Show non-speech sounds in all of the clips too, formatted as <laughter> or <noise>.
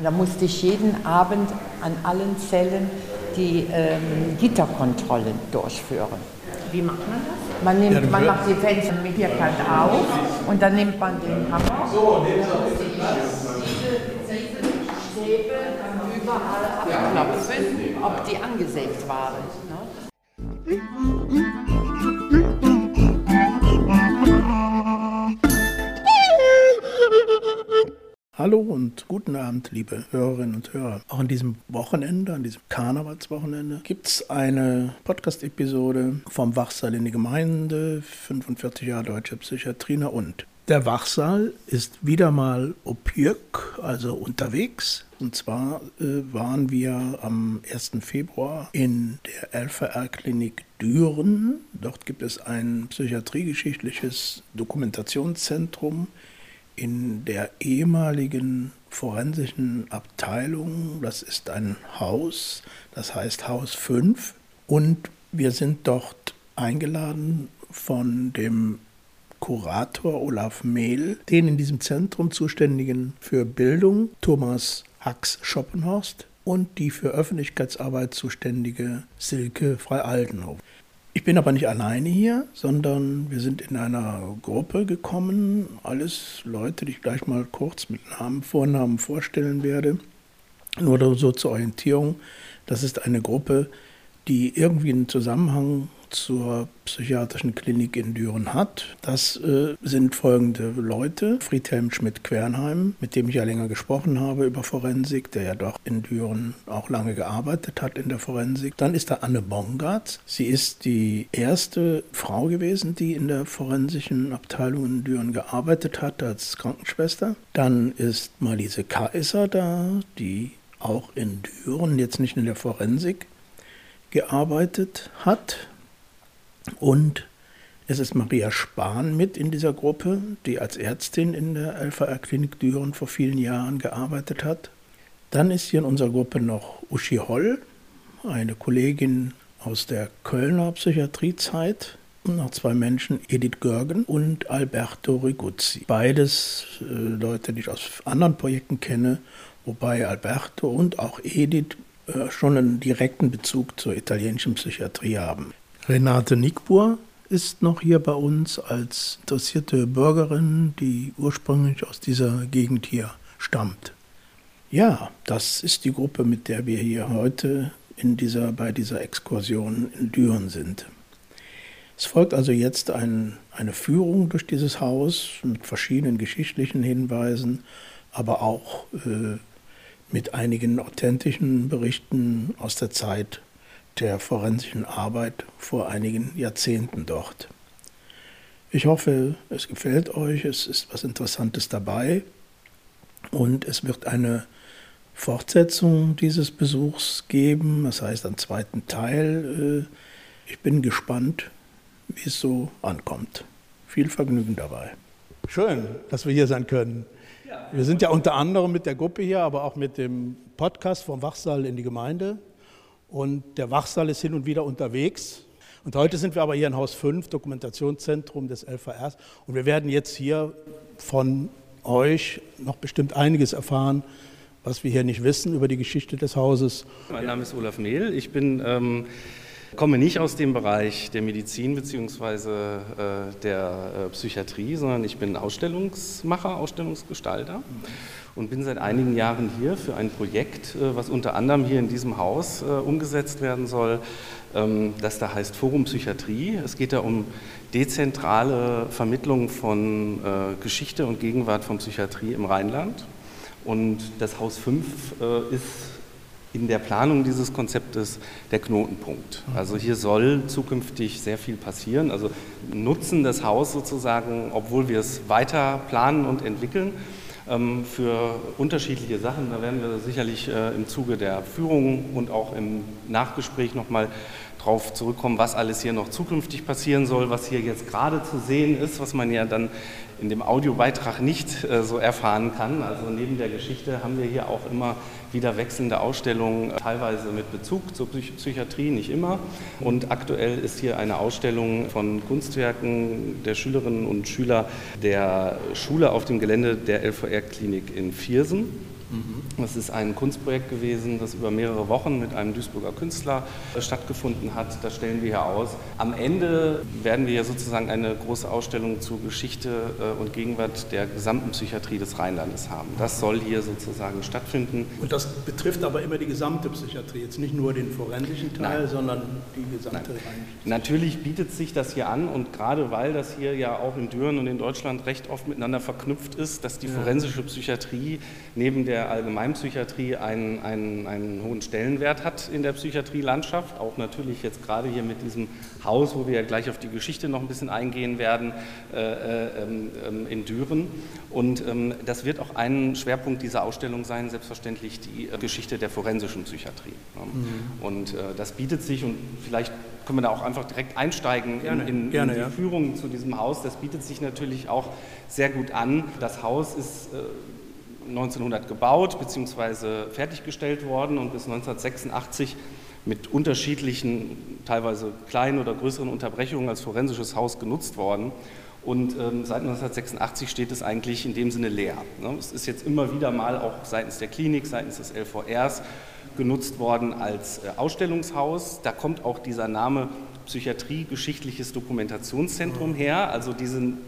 Und da musste ich jeden Abend an allen Zellen die ähm, Gitterkontrollen durchführen. Wie macht man das? Man, nimmt, man macht die Fenster mit vierkant auf und dann nimmt man den Hammer. So, diese Stäbe dann überall abklopfen, ob die angesägt waren. Ne? Hallo und guten Abend, liebe Hörerinnen und Hörer. Auch an diesem Wochenende, an diesem Karnevalswochenende, gibt es eine Podcast-Episode vom Wachsaal in die Gemeinde, 45 Jahre deutsche Psychiatrie und. Der Wachsaal ist wieder mal opirk, also unterwegs. Und zwar äh, waren wir am 1. Februar in der LVR-Klinik Düren. Dort gibt es ein psychiatriegeschichtliches Dokumentationszentrum in der ehemaligen forensischen Abteilung. Das ist ein Haus, das heißt Haus 5. Und wir sind dort eingeladen von dem Kurator Olaf Mehl, den in diesem Zentrum zuständigen für Bildung Thomas Hax Schoppenhorst und die für Öffentlichkeitsarbeit zuständige Silke Frei-Aldenhof. Ich bin aber nicht alleine hier, sondern wir sind in einer Gruppe gekommen. Alles Leute, die ich gleich mal kurz mit Namen, Vornamen vorstellen werde. Nur so zur Orientierung. Das ist eine Gruppe, die irgendwie einen Zusammenhang zur psychiatrischen Klinik in Düren hat. Das äh, sind folgende Leute. Friedhelm Schmidt-Quernheim, mit dem ich ja länger gesprochen habe über Forensik, der ja doch in Düren auch lange gearbeitet hat in der Forensik. Dann ist da Anne Bongartz. Sie ist die erste Frau gewesen, die in der forensischen Abteilung in Düren gearbeitet hat als Krankenschwester. Dann ist Marlise Kaiser da, die auch in Düren, jetzt nicht in der Forensik, gearbeitet hat. Und es ist Maria Spahn mit in dieser Gruppe, die als Ärztin in der LVR-Klinik Düren vor vielen Jahren gearbeitet hat. Dann ist hier in unserer Gruppe noch Uschi Holl, eine Kollegin aus der Kölner Psychiatriezeit. Und noch zwei Menschen, Edith Görgen und Alberto Riguzzi. Beides äh, Leute, die ich aus anderen Projekten kenne, wobei Alberto und auch Edith äh, schon einen direkten Bezug zur italienischen Psychiatrie haben. Renate Nickbur ist noch hier bei uns als interessierte Bürgerin, die ursprünglich aus dieser Gegend hier stammt. Ja, das ist die Gruppe, mit der wir hier heute in dieser, bei dieser Exkursion in Düren sind. Es folgt also jetzt ein, eine Führung durch dieses Haus mit verschiedenen geschichtlichen Hinweisen, aber auch äh, mit einigen authentischen Berichten aus der Zeit der forensischen Arbeit vor einigen Jahrzehnten dort. Ich hoffe, es gefällt euch, es ist was Interessantes dabei und es wird eine Fortsetzung dieses Besuchs geben, das heißt einen zweiten Teil. Äh, ich bin gespannt, wie es so ankommt. Viel Vergnügen dabei. Schön, dass wir hier sein können. Wir sind ja unter anderem mit der Gruppe hier, aber auch mit dem Podcast vom Wachsaal in die Gemeinde und der Wachsaal ist hin und wieder unterwegs. Und heute sind wir aber hier in Haus 5, Dokumentationszentrum des LVRs. Und wir werden jetzt hier von euch noch bestimmt einiges erfahren, was wir hier nicht wissen über die Geschichte des Hauses. Mein Name ist Olaf Mehl. Ich bin, ähm, komme nicht aus dem Bereich der Medizin bzw. Äh, der äh, Psychiatrie, sondern ich bin Ausstellungsmacher, Ausstellungsgestalter und bin seit einigen Jahren hier für ein Projekt, äh, was unter anderem hier in diesem Haus umgesetzt werden soll, ähm, das da heißt Forum Psychiatrie. Es geht da um dezentrale Vermittlung von Geschichte und Gegenwart von Psychiatrie im Rheinland. Und das Haus 5 ist in der Planung dieses Konzeptes der Knotenpunkt. Also hier soll zukünftig sehr viel passieren, also nutzen das Haus sozusagen, obwohl wir es weiter planen und entwickeln ähm, für unterschiedliche Sachen. Da werden wir sicherlich äh, im Zuge der Führung und auch im Nachgespräch nochmal drauf zurückkommen, was alles hier noch zukünftig passieren soll, was hier jetzt gerade zu sehen ist, was man ja dann in dem Audiobeitrag nicht äh, so erfahren kann. Also neben der Geschichte haben wir hier auch immer wieder wechselnde Ausstellungen, teilweise mit Bezug zur Psych Psychiatrie, nicht immer. Und aktuell ist hier eine Ausstellung von Kunstwerken der Schülerinnen und Schüler der Schule auf dem Gelände der LVR-Klinik in Viersen. Mhm. Das ist ein Kunstprojekt gewesen, das über mehrere Wochen mit einem Duisburger Künstler äh, stattgefunden hat. Das stellen wir hier aus. Am Ende werden wir ja sozusagen eine große Ausstellung zur Geschichte äh, und Gegenwart der gesamten Psychiatrie des Rheinlandes haben. Das soll hier sozusagen stattfinden. Und das betrifft aber immer die gesamte Psychiatrie, jetzt nicht nur den forensischen Teil, Nein. sondern die gesamte Nein. Natürlich bietet sich das hier an und gerade weil das hier ja auch in Düren und in Deutschland recht oft miteinander verknüpft ist, dass die forensische Psychiatrie neben der der Allgemeinpsychiatrie einen, einen, einen hohen Stellenwert hat in der Psychiatrielandschaft. Auch natürlich jetzt gerade hier mit diesem Haus, wo wir ja gleich auf die Geschichte noch ein bisschen eingehen werden, äh, äh, ähm, in Düren. Und ähm, das wird auch ein Schwerpunkt dieser Ausstellung sein, selbstverständlich die äh, Geschichte der forensischen Psychiatrie. Mhm. Und äh, das bietet sich und vielleicht können wir da auch einfach direkt einsteigen gerne, in, in, gerne, in die ja. Führung zu diesem Haus. Das bietet sich natürlich auch sehr gut an. Das Haus ist äh, 1900 gebaut bzw. fertiggestellt worden und bis 1986 mit unterschiedlichen, teilweise kleinen oder größeren Unterbrechungen als forensisches Haus genutzt worden. Und ähm, seit 1986 steht es eigentlich in dem Sinne leer. Ne? Es ist jetzt immer wieder mal auch seitens der Klinik, seitens des LVRs genutzt worden als äh, Ausstellungshaus. Da kommt auch dieser Name Psychiatrie Geschichtliches Dokumentationszentrum her. Also diesen,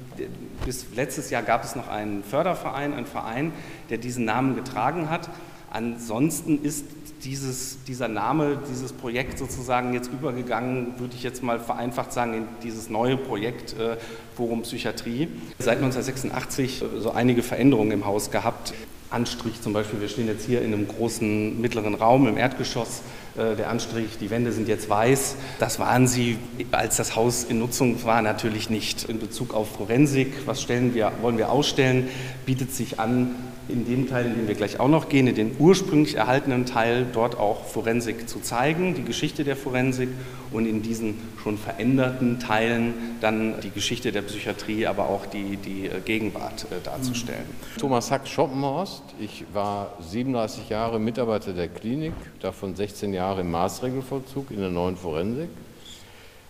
bis letztes Jahr gab es noch einen Förderverein, einen Verein, der diesen Namen getragen hat. Ansonsten ist dieses, dieser Name, dieses Projekt sozusagen jetzt übergegangen, würde ich jetzt mal vereinfacht sagen, in dieses neue Projekt äh, Forum Psychiatrie. Seit 1986 äh, so einige Veränderungen im Haus gehabt. Anstrich zum Beispiel, wir stehen jetzt hier in einem großen mittleren Raum im Erdgeschoss. Äh, der Anstrich, die Wände sind jetzt weiß. Das waren sie, als das Haus in Nutzung war, natürlich nicht. In Bezug auf Forensik, was stellen wir, wollen wir ausstellen, bietet sich an, in dem Teil, in den wir gleich auch noch gehen, in den ursprünglich erhaltenen Teil, dort auch Forensik zu zeigen, die Geschichte der Forensik und in diesen schon veränderten Teilen dann die Geschichte der Psychiatrie, aber auch die, die äh, Gegenwart äh, darzustellen. Thomas Hack Schoppenhorst, ich war 37 Jahre Mitarbeiter der Klinik, davon 16 Jahre im Maßregelvollzug in der neuen Forensik,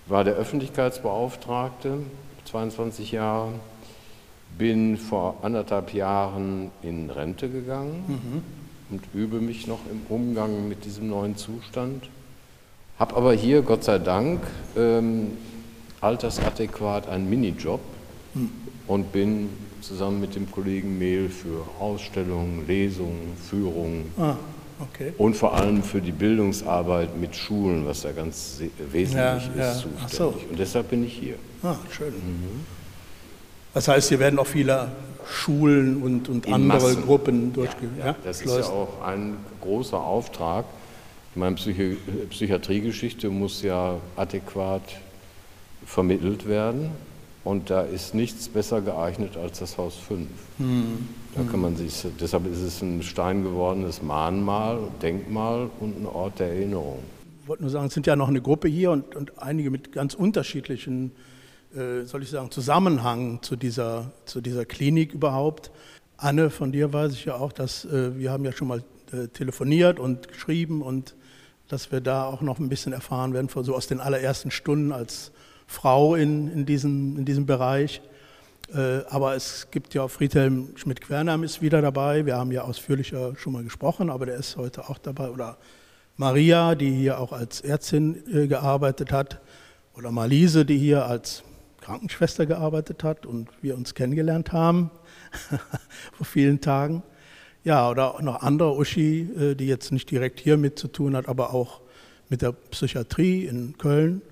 war der Öffentlichkeitsbeauftragte, 22 Jahre bin vor anderthalb Jahren in Rente gegangen mhm. und übe mich noch im Umgang mit diesem neuen Zustand. Habe aber hier, Gott sei Dank, ähm, altersadäquat einen Minijob mhm. und bin zusammen mit dem Kollegen Mehl für Ausstellungen, Lesungen, Führungen ah, okay. und vor allem für die Bildungsarbeit mit Schulen, was da ganz wesentlich ja, ist, ja. zuständig. So. Und deshalb bin ich hier. Ah, schön. Mhm. Das heißt, hier werden auch viele Schulen und, und andere Massen. Gruppen durchgeführt. Ja, ja, das ist ja auch ein großer Auftrag. Ich meine, Psychi Psychiatriegeschichte muss ja adäquat vermittelt werden. Und da ist nichts besser geeignet als das Haus 5. Hm. Da kann man sich, deshalb ist es ein Stein gewordenes Mahnmal, Denkmal und ein Ort der Erinnerung. Ich wollte nur sagen, es sind ja noch eine Gruppe hier und, und einige mit ganz unterschiedlichen äh, soll ich sagen, Zusammenhang zu dieser, zu dieser Klinik überhaupt. Anne, von dir weiß ich ja auch, dass äh, wir haben ja schon mal äh, telefoniert und geschrieben und dass wir da auch noch ein bisschen erfahren werden, so aus den allerersten Stunden als Frau in, in, diesem, in diesem Bereich. Aber es gibt ja Friedhelm Schmidt-Quernheim ist wieder dabei. Wir haben ja ausführlicher schon mal gesprochen, aber der ist heute auch dabei. Oder Maria, die hier auch als Ärztin gearbeitet hat. Oder Marlise, die hier als Krankenschwester gearbeitet hat und wir uns kennengelernt haben <laughs> vor vielen Tagen. Ja, oder noch andere Uschi, äh, die jetzt nicht direkt hier mit zu tun hat, aber auch mit der Psychiatrie in Köln.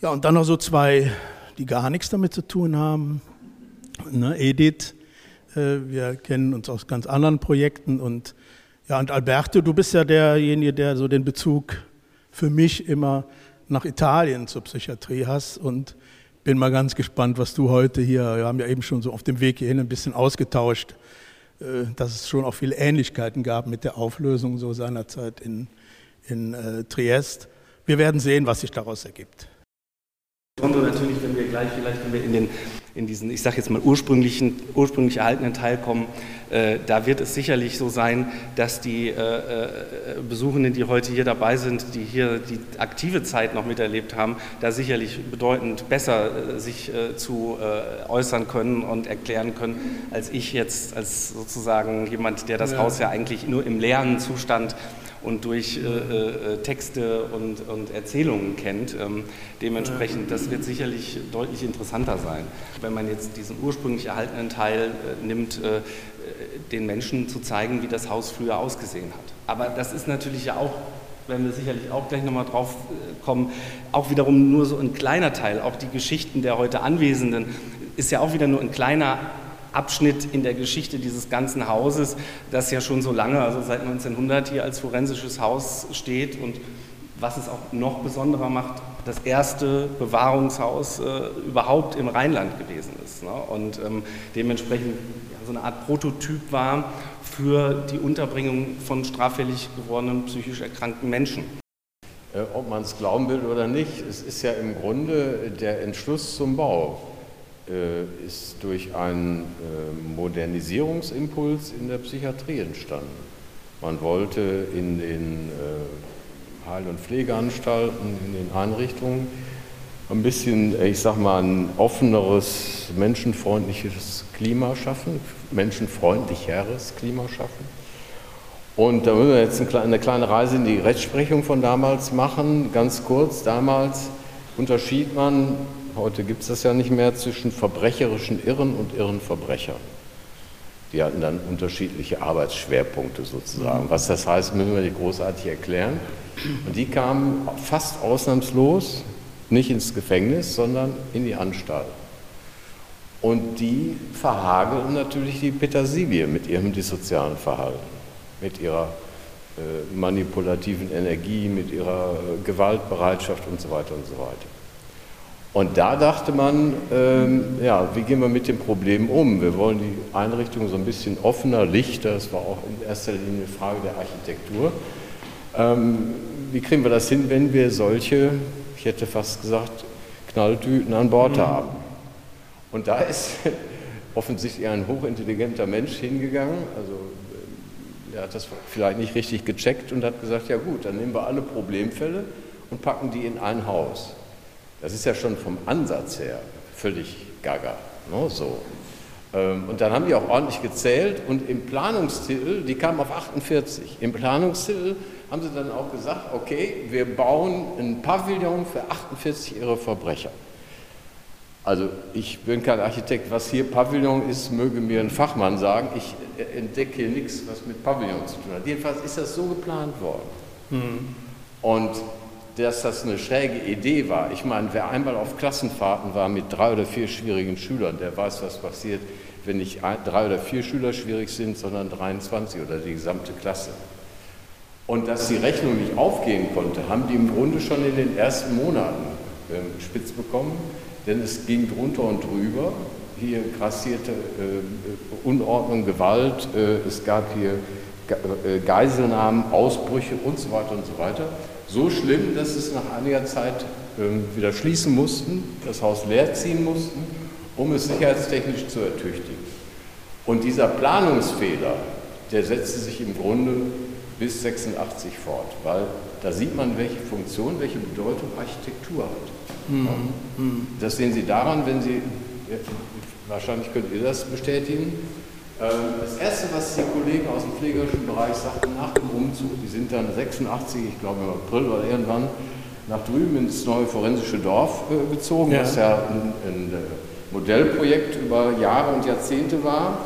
Ja, und dann noch so zwei, die gar nichts damit zu tun haben. Ne, Edith, äh, wir kennen uns aus ganz anderen Projekten und ja, und Alberto, du bist ja derjenige, der so den Bezug für mich immer nach Italien zur Psychiatrie hast und bin mal ganz gespannt, was du heute hier, wir haben ja eben schon so auf dem Weg hierhin ein bisschen ausgetauscht, äh, dass es schon auch viele Ähnlichkeiten gab mit der Auflösung so seinerzeit in, in äh, Triest. Wir werden sehen, was sich daraus ergibt. Insbesondere natürlich, wenn wir gleich vielleicht, wenn wir in den in diesen, ich sage jetzt mal, ursprünglichen, ursprünglich erhaltenen Teil kommen, äh, da wird es sicherlich so sein, dass die äh, äh, Besuchenden, die heute hier dabei sind, die hier die aktive Zeit noch miterlebt haben, da sicherlich bedeutend besser äh, sich äh, zu äh, äußern können und erklären können, als ich jetzt als sozusagen jemand, der das ja. Haus ja eigentlich nur im leeren Zustand und durch äh, äh, Texte und, und, Erzählungen kennt. Ähm, dementsprechend, das wird sicherlich deutlich interessanter sein, wenn man jetzt diesen ursprünglich erhaltenen Teil äh, nimmt, äh, den Menschen zu zeigen, wie das Haus früher ausgesehen hat. Aber das ist natürlich ja auch werden wir sicherlich auch gleich nochmal drauf äh, kommen, auch wiederum nur so ein kleiner Teil, auch die Geschichten der heute Anwesenden, ist ja auch wieder nur ein kleiner Abschnitt in der Geschichte dieses ganzen Hauses, das ja schon so lange, also seit 1900 hier als forensisches Haus steht und was es auch noch besonderer macht, das erste Bewahrungshaus äh, überhaupt im Rheinland gewesen ist. Ne? Und ähm, dementsprechend ja, so eine Art Prototyp war für die Unterbringung von straffällig gewordenen psychisch erkrankten Menschen. Äh, ob man es glauben will oder nicht, es ist ja im Grunde der Entschluss zum Bau ist durch einen äh, Modernisierungsimpuls in der Psychiatrie entstanden. Man wollte in den äh, Heil- und Pflegeanstalten, in den Einrichtungen ein bisschen, ich sag mal, ein offeneres, menschenfreundliches Klima schaffen, menschenfreundlicheres Klima schaffen. Und da müssen wir jetzt eine kleine Reise in die Rechtsprechung von damals machen. Ganz kurz, damals unterschied man heute gibt es das ja nicht mehr, zwischen verbrecherischen Irren und irren Verbrechern. Die hatten dann unterschiedliche Arbeitsschwerpunkte sozusagen. Was das heißt, müssen wir nicht großartig erklären. Und die kamen fast ausnahmslos nicht ins Gefängnis, sondern in die Anstalt. Und die verhageln natürlich die Petersilie mit ihrem dissozialen Verhalten, mit ihrer äh, manipulativen Energie, mit ihrer äh, Gewaltbereitschaft und so weiter und so weiter. Und da dachte man, ähm, ja, wie gehen wir mit dem Problem um? Wir wollen die Einrichtung so ein bisschen offener, lichter, das war auch in erster Linie eine Frage der Architektur. Ähm, wie kriegen wir das hin, wenn wir solche, ich hätte fast gesagt, Knalltüten an Bord mhm. haben? Und da ist <laughs> offensichtlich ein hochintelligenter Mensch hingegangen, also er hat das vielleicht nicht richtig gecheckt und hat gesagt, ja gut, dann nehmen wir alle Problemfälle und packen die in ein Haus. Das ist ja schon vom Ansatz her völlig gaga. Ne, so. Ähm, und dann haben die auch ordentlich gezählt und im Planungstitel, die kamen auf 48, im Planungstitel haben sie dann auch gesagt, okay, wir bauen ein Pavillon für 48 ihre Verbrecher. Also ich bin kein Architekt, was hier Pavillon ist, möge mir ein Fachmann sagen. Ich entdecke hier nichts, was mit Pavillon zu tun hat. Jedenfalls ist das so geplant worden. Mhm. Und dass das eine schräge Idee war. Ich meine, wer einmal auf Klassenfahrten war mit drei oder vier schwierigen Schülern, der weiß, was passiert, wenn nicht drei oder vier Schüler schwierig sind, sondern 23 oder die gesamte Klasse. Und dass die Rechnung nicht aufgehen konnte, haben die im Grunde schon in den ersten Monaten äh, spitz bekommen, denn es ging drunter und drüber. Hier grassierte äh, Unordnung, Gewalt, äh, es gab hier äh, Geiselnahmen, Ausbrüche und so weiter und so weiter so schlimm, dass es nach einiger Zeit ähm, wieder schließen mussten, das Haus leer ziehen mussten, um es sicherheitstechnisch zu ertüchtigen. Und dieser Planungsfehler, der setzte sich im Grunde bis 86 fort, weil da sieht man, welche Funktion, welche Bedeutung Architektur hat. Mhm. Das sehen Sie daran, wenn Sie, wahrscheinlich könnt ihr das bestätigen, das Erste, was die Kollegen aus dem pflegerischen Bereich sagten nach dem Umzug, die sind dann 86, ich glaube im April oder irgendwann, nach drüben ins neue forensische Dorf äh, gezogen, ja. was ja ein, ein, äh, Modellprojekt über Jahre und Jahrzehnte war.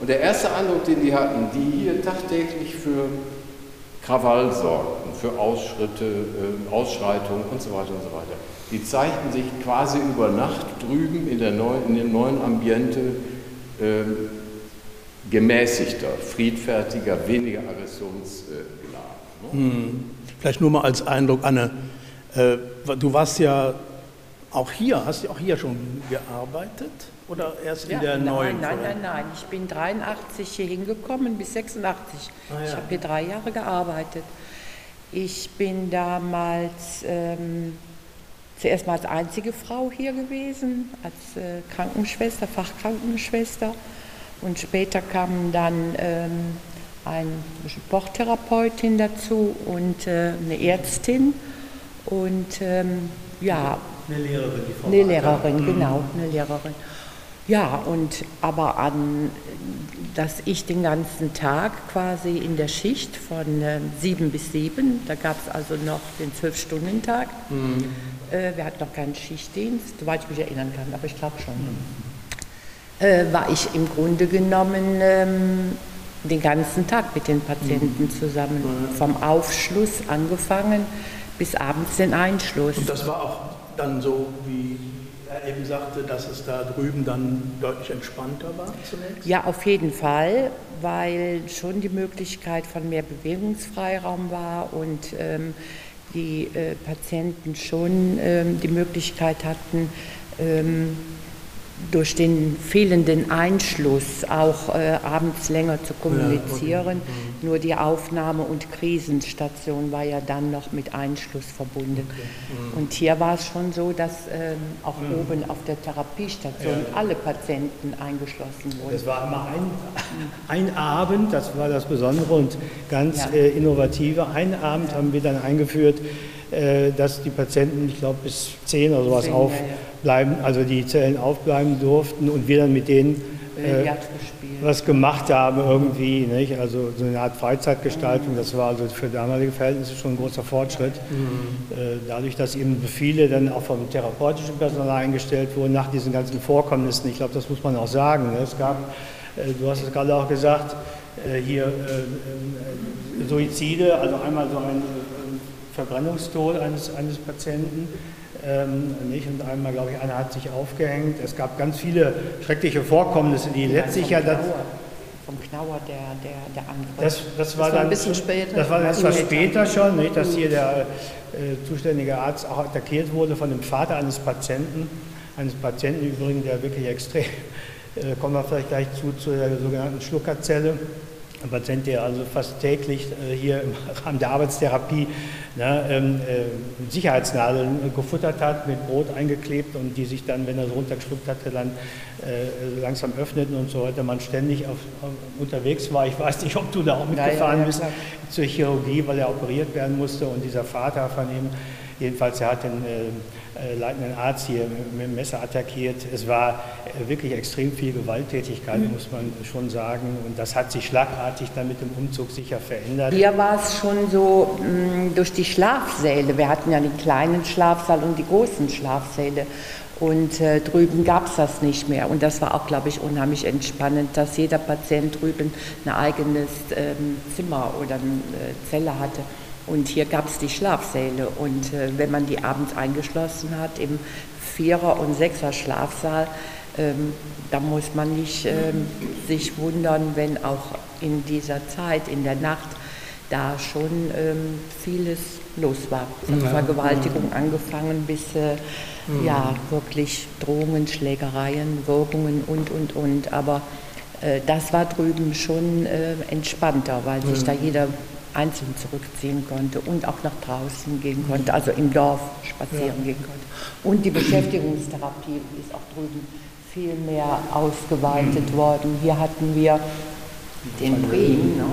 Und der erste Eindruck, den die hatten, die hier tagtäglich für Krawall sorgten, für Ausschritte, äh, Ausschreitungen und so weiter und so weiter, die zeigten sich quasi über Nacht drüben in, der neuen, in dem neuen Ambiente ähm, gemäßigter, friedfertiger, weniger aggressionsgeladen. Ne? Hm. Vielleicht nur mal als Eindruck, Anne, äh, du warst ja auch hier, hast du auch hier schon gearbeitet oder erst ja, in der nein, neuen? Nein, nein, nein, ich bin 83 hier hingekommen bis 86. Ah, ja. Ich habe hier drei Jahre gearbeitet. Ich bin damals ähm, zuerst mal als einzige Frau hier gewesen, als äh, Krankenschwester, Fachkrankenschwester. Und später kam dann ähm, eine Sporttherapeutin dazu und äh, eine Ärztin und ähm, ja. Eine Lehrerin, die Frau Eine Lehrerin, mhm. genau, eine Lehrerin. Ja, und aber an, dass ich den ganzen Tag quasi in der Schicht von äh, sieben bis sieben, da gab es also noch den Zwölf-Stunden-Tag. Mhm. Äh, wir hatten noch keinen Schichtdienst, soweit ich mich erinnern kann, aber ich glaube schon. Mhm. Äh, war ich im Grunde genommen ähm, den ganzen Tag mit den Patienten mhm. zusammen, mhm. vom Aufschluss angefangen bis abends den Einschluss. Und das war auch dann so, wie er eben sagte, dass es da drüben dann deutlich entspannter war zunächst? Ja, auf jeden Fall, weil schon die Möglichkeit von mehr Bewegungsfreiraum war und ähm, die äh, Patienten schon ähm, die Möglichkeit hatten, ähm, durch den fehlenden Einschluss auch äh, abends länger zu kommunizieren. Ja, okay. mhm. Nur die Aufnahme- und Krisenstation war ja dann noch mit Einschluss verbunden. Okay. Mhm. Und hier war es schon so, dass ähm, auch mhm. oben auf der Therapiestation ja. alle Patienten eingeschlossen wurden. Es war immer ein, ein, Abend, das war das Besondere und ganz ja. äh, innovative. Einen Abend haben wir dann eingeführt, dass die Patienten, ich glaube, bis 10 oder sowas aufbleiben, also die Zellen aufbleiben durften und wir dann mit denen äh, was gemacht haben irgendwie, nicht? also so eine Art Freizeitgestaltung, das war also für damalige Verhältnisse schon ein großer Fortschritt. Mhm. Äh, dadurch, dass eben viele dann auch vom therapeutischen Personal eingestellt wurden nach diesen ganzen Vorkommnissen, ich glaube, das muss man auch sagen. Ne? Es gab, du hast es gerade auch gesagt, hier Suizide, also einmal so ein Verbrennungstod eines, eines Patienten. Ähm, nicht? Und einmal, glaube ich, einer hat sich aufgehängt. Es gab ganz viele schreckliche Vorkommnisse, die ja, letztlich ja das. Vom Knauer der, der, der Angriff. Das, das, war das war dann, ein bisschen später. Das war etwas später schon, nicht? dass hier der äh, zuständige Arzt auch attackiert wurde von dem Vater eines Patienten. Eines Patienten übrigens, der wirklich extrem, <laughs> äh, kommen wir vielleicht gleich zu, zu der sogenannten Schluckerzelle. Ein Patient, der also fast täglich äh, hier im Rahmen der Arbeitstherapie ne, ähm, äh, Sicherheitsnadeln gefuttert hat, mit Brot eingeklebt und die sich dann, wenn er so runtergeschluckt hatte, dann äh, langsam öffneten und so weiter. Man ständig auf, auf, unterwegs war. Ich weiß nicht, ob du da auch mitgefahren ja, ja, ja, bist zur Chirurgie, weil er operiert werden musste und dieser Vater von ihm, jedenfalls, er hat den äh, äh, leitenden Arzt hier mit dem Messer attackiert. Es war äh, wirklich extrem viel Gewalttätigkeit, mhm. muss man schon sagen. Und das hat sich schlagartig dann mit dem Umzug sicher verändert. Hier war es schon so mh, mm, durch die Schlafsäle. Wir hatten ja den kleinen Schlafsaal und die großen Schlafsäle. Und äh, drüben gab es das nicht mehr. Und das war auch, glaube ich, unheimlich entspannend, dass jeder Patient drüben ein eigenes ähm, Zimmer oder eine äh, Zelle hatte. Und hier gab es die Schlafsäle. Und äh, wenn man die abends eingeschlossen hat im Vierer- und Sechser-Schlafsaal, ähm, da muss man nicht ähm, sich wundern, wenn auch in dieser Zeit, in der Nacht, da schon ähm, vieles los war. Von ja. Vergewaltigung angefangen bis äh, mhm. ja, wirklich Drohungen, Schlägereien, Wirkungen und, und, und. Aber äh, das war drüben schon äh, entspannter, weil sich mhm. da jeder einzeln zurückziehen konnte und auch nach draußen gehen konnte, also im Dorf spazieren ja. gehen konnte. Und die Beschäftigungstherapie ist auch drüben viel mehr ausgeweitet worden. Hier hatten wir den Bremen ne?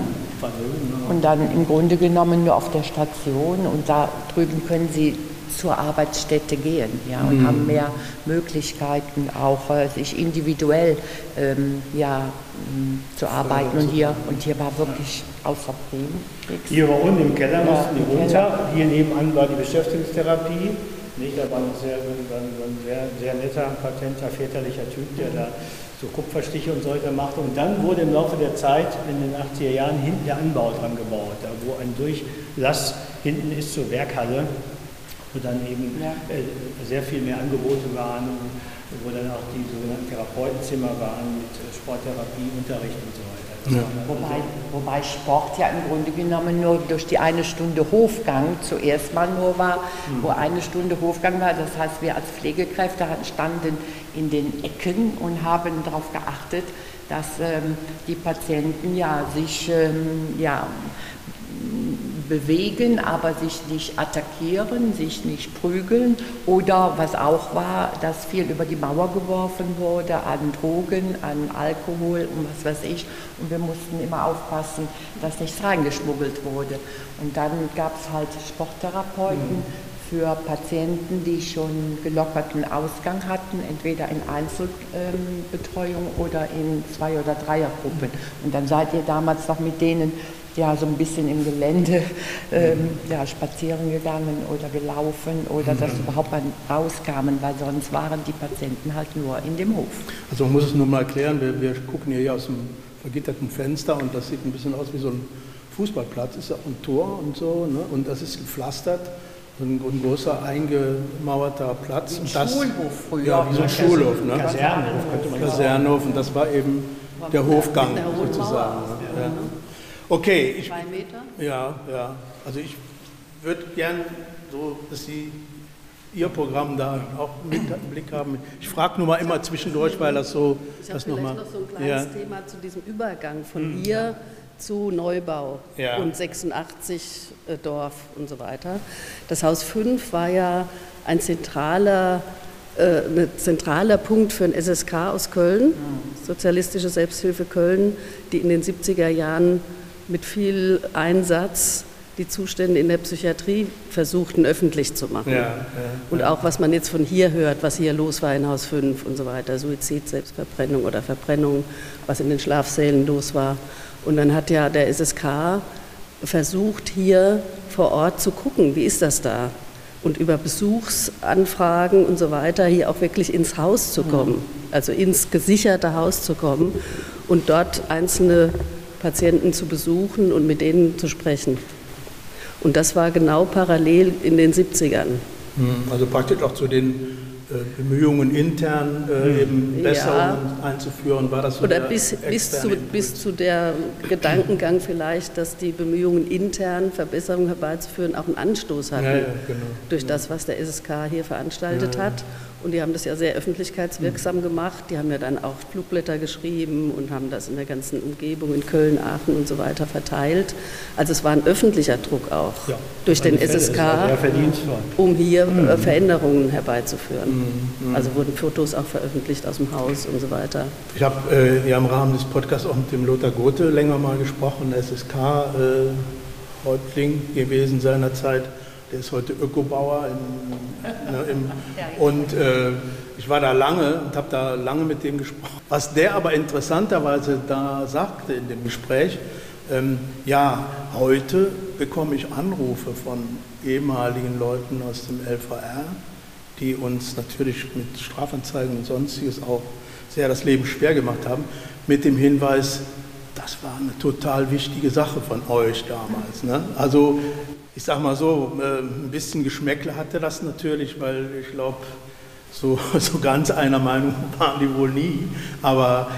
und dann im Grunde genommen nur auf der Station und da drüben können Sie zur Arbeitsstätte gehen ja, und mhm. haben mehr Möglichkeiten, auch äh, sich individuell ähm, ja, zu arbeiten. Und hier, und hier war wirklich außer Bremen nichts. Hier war unten im Keller, mussten die runter. Hier nebenan war die Beschäftigungstherapie. Nicht, da war ein sehr, ein sehr, sehr netter, patenter, väterlicher Typ, der da so Kupferstiche und so weiter machte. Und dann wurde im Laufe der Zeit, in den 80er Jahren, hinten der Anbau dran gebaut, da wo ein Durchlass hinten ist zur Werkhalle wo dann eben ja. äh, sehr viel mehr Angebote waren, wo dann auch die sogenannten Therapeutenzimmer waren mit äh, Sporttherapie, Unterricht und so weiter. Ja. Wobei, wobei Sport ja im Grunde genommen nur durch die eine Stunde Hofgang zuerst mal nur war, mhm. wo eine Stunde Hofgang war. Das heißt, wir als Pflegekräfte standen in den Ecken und haben darauf geachtet, dass ähm, die Patienten ja sich ähm, ja, bewegen, aber sich nicht attackieren, sich nicht prügeln. Oder was auch war, dass viel über die Mauer geworfen wurde an Drogen, an Alkohol und was weiß ich. Und wir mussten immer aufpassen, dass nichts reingeschmuggelt wurde. Und dann gab es halt Sporttherapeuten. Mhm für Patienten, die schon gelockerten Ausgang hatten, entweder in Einzelbetreuung oder in Zwei- oder Dreiergruppen. Und dann seid ihr damals noch mit denen ja so ein bisschen im Gelände ähm, ja, spazieren gegangen oder gelaufen oder dass sie überhaupt mal rauskamen, weil sonst waren die Patienten halt nur in dem Hof. Also man muss es nur mal erklären, wir, wir gucken hier aus dem vergitterten Fenster und das sieht ein bisschen aus wie so ein Fußballplatz, ist ja auch ein Tor und so ne? und das ist gepflastert ein, ein großer eingemauerter Platz. Wie ein Schulhof früher. Ja, wie so ein Schulhof. Ne? Kasernenhof könnte man Kasernenhof und das war eben der Hofgang sozusagen. Ne? Ja. Okay. Ich, Zwei Meter? Ja, ja. Also ich würde gern so, dass Sie Ihr Programm da auch mit im Blick haben. Ich frage nur mal immer zwischendurch, weil das so... Ich habe vielleicht noch, mal, noch so ein kleines ja. Thema zu diesem Übergang von hier zu Neubau ja. und 86 äh, Dorf und so weiter. Das Haus 5 war ja ein zentraler, äh, ein zentraler Punkt für ein SSK aus Köln, Sozialistische Selbsthilfe Köln, die in den 70er Jahren mit viel Einsatz die Zustände in der Psychiatrie versuchten öffentlich zu machen. Ja, ja, und auch was man jetzt von hier hört, was hier los war in Haus 5 und so weiter, Suizid, Selbstverbrennung oder Verbrennung, was in den Schlafsälen los war. Und dann hat ja der SSK versucht, hier vor Ort zu gucken, wie ist das da? Und über Besuchsanfragen und so weiter hier auch wirklich ins Haus zu kommen, also ins gesicherte Haus zu kommen und dort einzelne Patienten zu besuchen und mit denen zu sprechen. Und das war genau parallel in den 70ern. Hm, also praktisch auch zu den äh, Bemühungen intern äh, hm. eben Besserungen ja. einzuführen? War das so Oder bis, bis, zu, bis zu der Gedankengang vielleicht, dass die Bemühungen intern Verbesserungen herbeizuführen auch einen Anstoß hatten ja, ja, genau. durch das, was der SSK hier veranstaltet hat. Und die haben das ja sehr öffentlichkeitswirksam gemacht. Die haben ja dann auch Flugblätter geschrieben und haben das in der ganzen Umgebung in Köln, Aachen und so weiter verteilt. Also es war ein öffentlicher Druck auch ja, durch den SSK, um hier mhm. Äh, Veränderungen herbeizuführen. Mhm. Also wurden Fotos auch veröffentlicht aus dem Haus und so weiter. Ich habe äh, ja im Rahmen des Podcasts auch mit dem Lothar Gothe länger mal gesprochen, SSK-Häuptling äh, gewesen seinerzeit der ist heute Ökobauer. In, <laughs> ne, im, und äh, ich war da lange und habe da lange mit dem gesprochen. Was der aber interessanterweise da sagte in dem Gespräch, ähm, ja, heute bekomme ich Anrufe von ehemaligen Leuten aus dem LVR, die uns natürlich mit Strafanzeigen und sonstiges auch sehr das Leben schwer gemacht haben, mit dem Hinweis, das war eine total wichtige Sache von euch damals. Ne? Also ich sage mal so, äh, ein bisschen Geschmäckle hatte das natürlich, weil ich glaube, so, <laughs> so ganz einer Meinung waren die wohl nie. Aber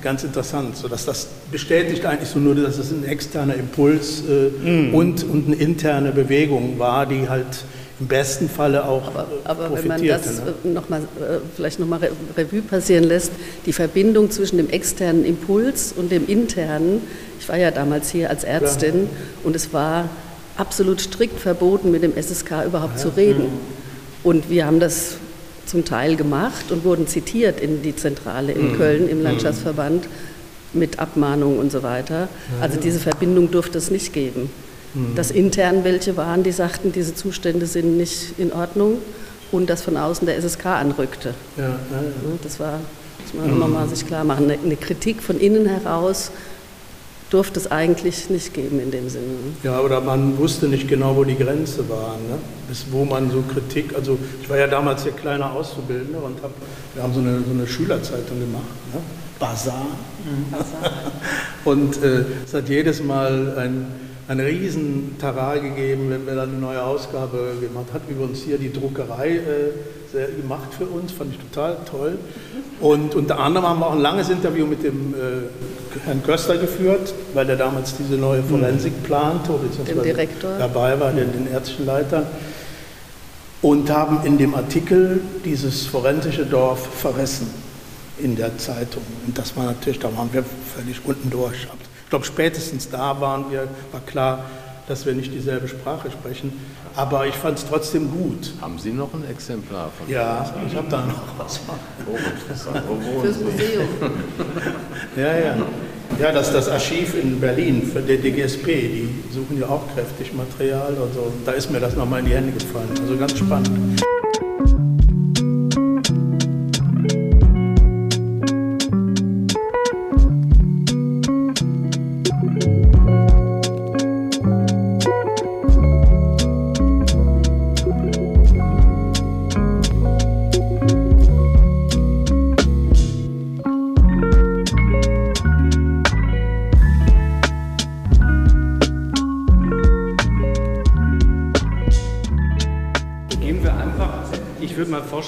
ganz interessant, so dass das bestätigt eigentlich so nur, dass es ein externer Impuls äh, mm. und, und eine interne Bewegung war, die halt im besten Falle auch Aber, aber wenn man das ne? Äh, noch mal, äh, vielleicht nochmal Revue passieren lässt, die Verbindung zwischen dem externen Impuls und dem internen, ich war ja damals hier als Ärztin ja. und es war absolut strikt verboten, mit dem SSK überhaupt zu reden. Und wir haben das zum Teil gemacht und wurden zitiert in die Zentrale in mhm. Köln im mhm. Landschaftsverband mit Abmahnungen und so weiter. Also diese Verbindung durfte es nicht geben. Mhm. Dass intern welche waren, die sagten, diese Zustände sind nicht in Ordnung und dass von außen der SSK anrückte. Ja, ja, ja. Das war, das muss man mhm. mal sich klar machen, eine Kritik von innen heraus durfte es eigentlich nicht geben in dem Sinne. Ja, oder man wusste nicht genau, wo die Grenze war, ne? bis wo man so Kritik, also ich war ja damals hier kleiner Auszubildender und hab, wir haben so eine, so eine Schülerzeitung gemacht, ne? Bazar. Bazar. <laughs> und äh, es hat jedes Mal ein, ein riesen Tarar gegeben, wenn wir dann eine neue Ausgabe gemacht. Hat übrigens hier die Druckerei äh, sehr gemacht für uns, fand ich total toll. Und unter anderem haben wir auch ein langes Interview mit dem äh, Herrn Köster geführt, weil er damals diese neue mhm. Forensik plante, dem Direktor. dabei war, den, den ärztlichen Leiter. Und haben in dem Artikel dieses forensische Dorf verrissen in der Zeitung. Und das war natürlich, da waren wir völlig unten durch. Ich glaube, spätestens da waren wir, war klar, dass wir nicht dieselbe Sprache sprechen. Aber ich fand es trotzdem gut. Haben Sie noch ein Exemplar von Ja, ich habe da noch was. Oh, interessant. Wo Fürs Museum. <laughs> ja, ja. Ja, das ist das Archiv in Berlin für den DGSP. Die suchen ja auch kräftig Material. Also da ist mir das nochmal in die Hände gefallen. Also ganz spannend.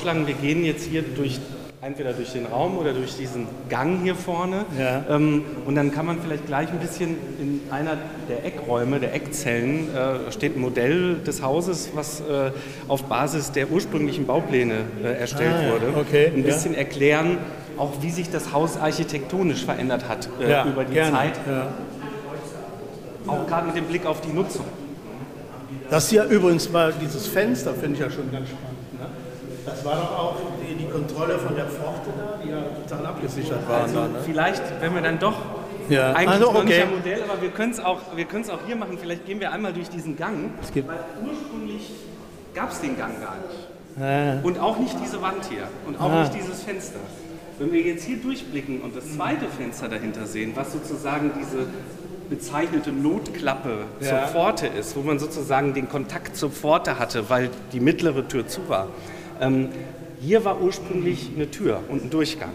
Vorschlagen, wir gehen jetzt hier durch entweder durch den Raum oder durch diesen Gang hier vorne. Ja. Ähm, und dann kann man vielleicht gleich ein bisschen in einer der Eckräume, der Eckzellen, äh, steht ein Modell des Hauses, was äh, auf Basis der ursprünglichen Baupläne äh, erstellt ah, wurde. Okay, ein bisschen ja. erklären, auch wie sich das Haus architektonisch verändert hat äh, ja, über die gerne. Zeit. Auch gerade mit dem Blick auf die Nutzung. Das hier übrigens war dieses Fenster, finde ich ja schon ganz spannend. Das war doch auch die, die Kontrolle von der Pforte da, die ja total abgesichert war. Also ne? Vielleicht, wenn wir dann doch ja. Eigentlich also, okay. nicht ein Modell, aber wir können es auch, auch hier machen. Vielleicht gehen wir einmal durch diesen Gang. Es gibt weil ursprünglich gab es den Gang gar nicht. Ja. Und auch nicht diese Wand hier. Und auch ja. nicht dieses Fenster. Wenn wir jetzt hier durchblicken und das zweite Fenster dahinter sehen, was sozusagen diese bezeichnete Notklappe ja. zur Pforte ist, wo man sozusagen den Kontakt zur Pforte hatte, weil die mittlere Tür zu war. Ähm, hier war ursprünglich eine Tür und ein Durchgang.